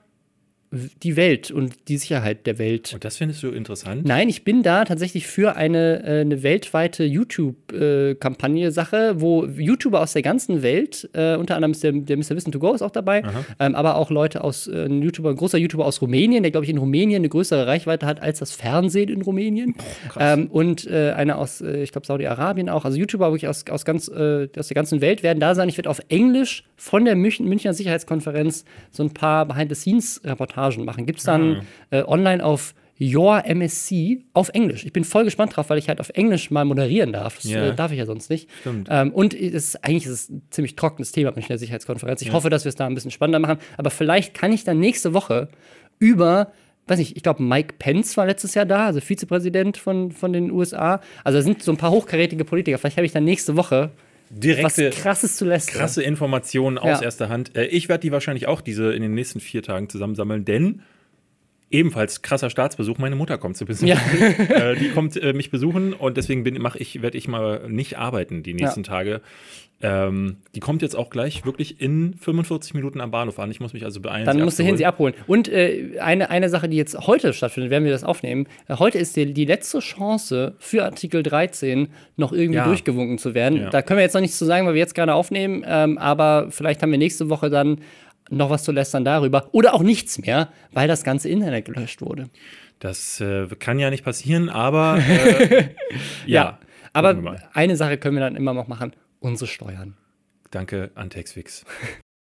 [SPEAKER 2] die Welt und die Sicherheit der Welt.
[SPEAKER 1] Und das findest du interessant?
[SPEAKER 2] Nein, ich bin da tatsächlich für eine, äh, eine weltweite YouTube-Kampagne-Sache, wo YouTuber aus der ganzen Welt, äh, unter anderem ist der, der Mr. Wissen to Go ist auch dabei, ähm, aber auch Leute aus, äh, ein YouTuber, ein großer YouTuber aus Rumänien, der, glaube ich, in Rumänien eine größere Reichweite hat als das Fernsehen in Rumänien. ähm, und äh, einer aus, äh, ich glaube, Saudi-Arabien auch. Also YouTuber wirklich aus, aus, ganz, äh, aus der ganzen Welt werden da sein. Ich werde auf Englisch von der Münchner Sicherheitskonferenz so ein paar Behind-the-Scenes-Reportagen machen. Gibt es dann äh, online auf Your MSC auf Englisch. Ich bin voll gespannt drauf, weil ich halt auf Englisch mal moderieren darf. Das
[SPEAKER 1] Ja.
[SPEAKER 2] äh, darf ich ja sonst nicht.
[SPEAKER 1] Stimmt.
[SPEAKER 2] Ähm, und es ist, eigentlich ist es ein ziemlich trockenes Thema mit der Sicherheitskonferenz. Ich hoffe, dass wir es da ein bisschen spannender machen. Aber vielleicht kann ich dann nächste Woche über, weiß nicht, ich glaube, Mike Pence war letztes Jahr da, also Vizepräsident von, von den USA. Also da sind so ein paar hochkarätige Politiker. Vielleicht habe ich dann nächste Woche
[SPEAKER 1] direkte,
[SPEAKER 2] was krasses zu lästern.
[SPEAKER 1] krasse Informationen aus
[SPEAKER 2] Ja.
[SPEAKER 1] erster Hand. Äh, ich werde die wahrscheinlich auch diese in den nächsten vier Tagen zusammensammeln, denn ebenfalls krasser Staatsbesuch. Meine Mutter kommt zu Besuch.
[SPEAKER 2] Ja.
[SPEAKER 1] äh, die kommt äh, mich besuchen und deswegen ich, werde ich mal nicht arbeiten die nächsten Tage. Ähm, die kommt jetzt auch gleich wirklich in 45 Minuten am Bahnhof an. Ich muss mich also beeilen.
[SPEAKER 2] Dann musst du hin, sie abholen. Und äh, eine, eine Sache, die jetzt heute stattfindet, werden wir das aufnehmen. Äh, heute ist die, die letzte Chance für Artikel 13 noch irgendwie
[SPEAKER 1] Ja.
[SPEAKER 2] durchgewunken zu werden.
[SPEAKER 1] Ja.
[SPEAKER 2] Da können wir jetzt noch nichts zu sagen, weil wir jetzt gerade aufnehmen. Ähm, aber vielleicht haben wir nächste Woche dann noch was zu lästern darüber. Oder auch nichts mehr, weil das ganze Internet gelöscht wurde.
[SPEAKER 1] Das äh, kann ja nicht passieren, aber äh, ja.
[SPEAKER 2] Aber
[SPEAKER 1] wir mal.
[SPEAKER 2] eine Sache können wir dann immer noch machen: unsere Steuern.
[SPEAKER 1] Danke an Textfix.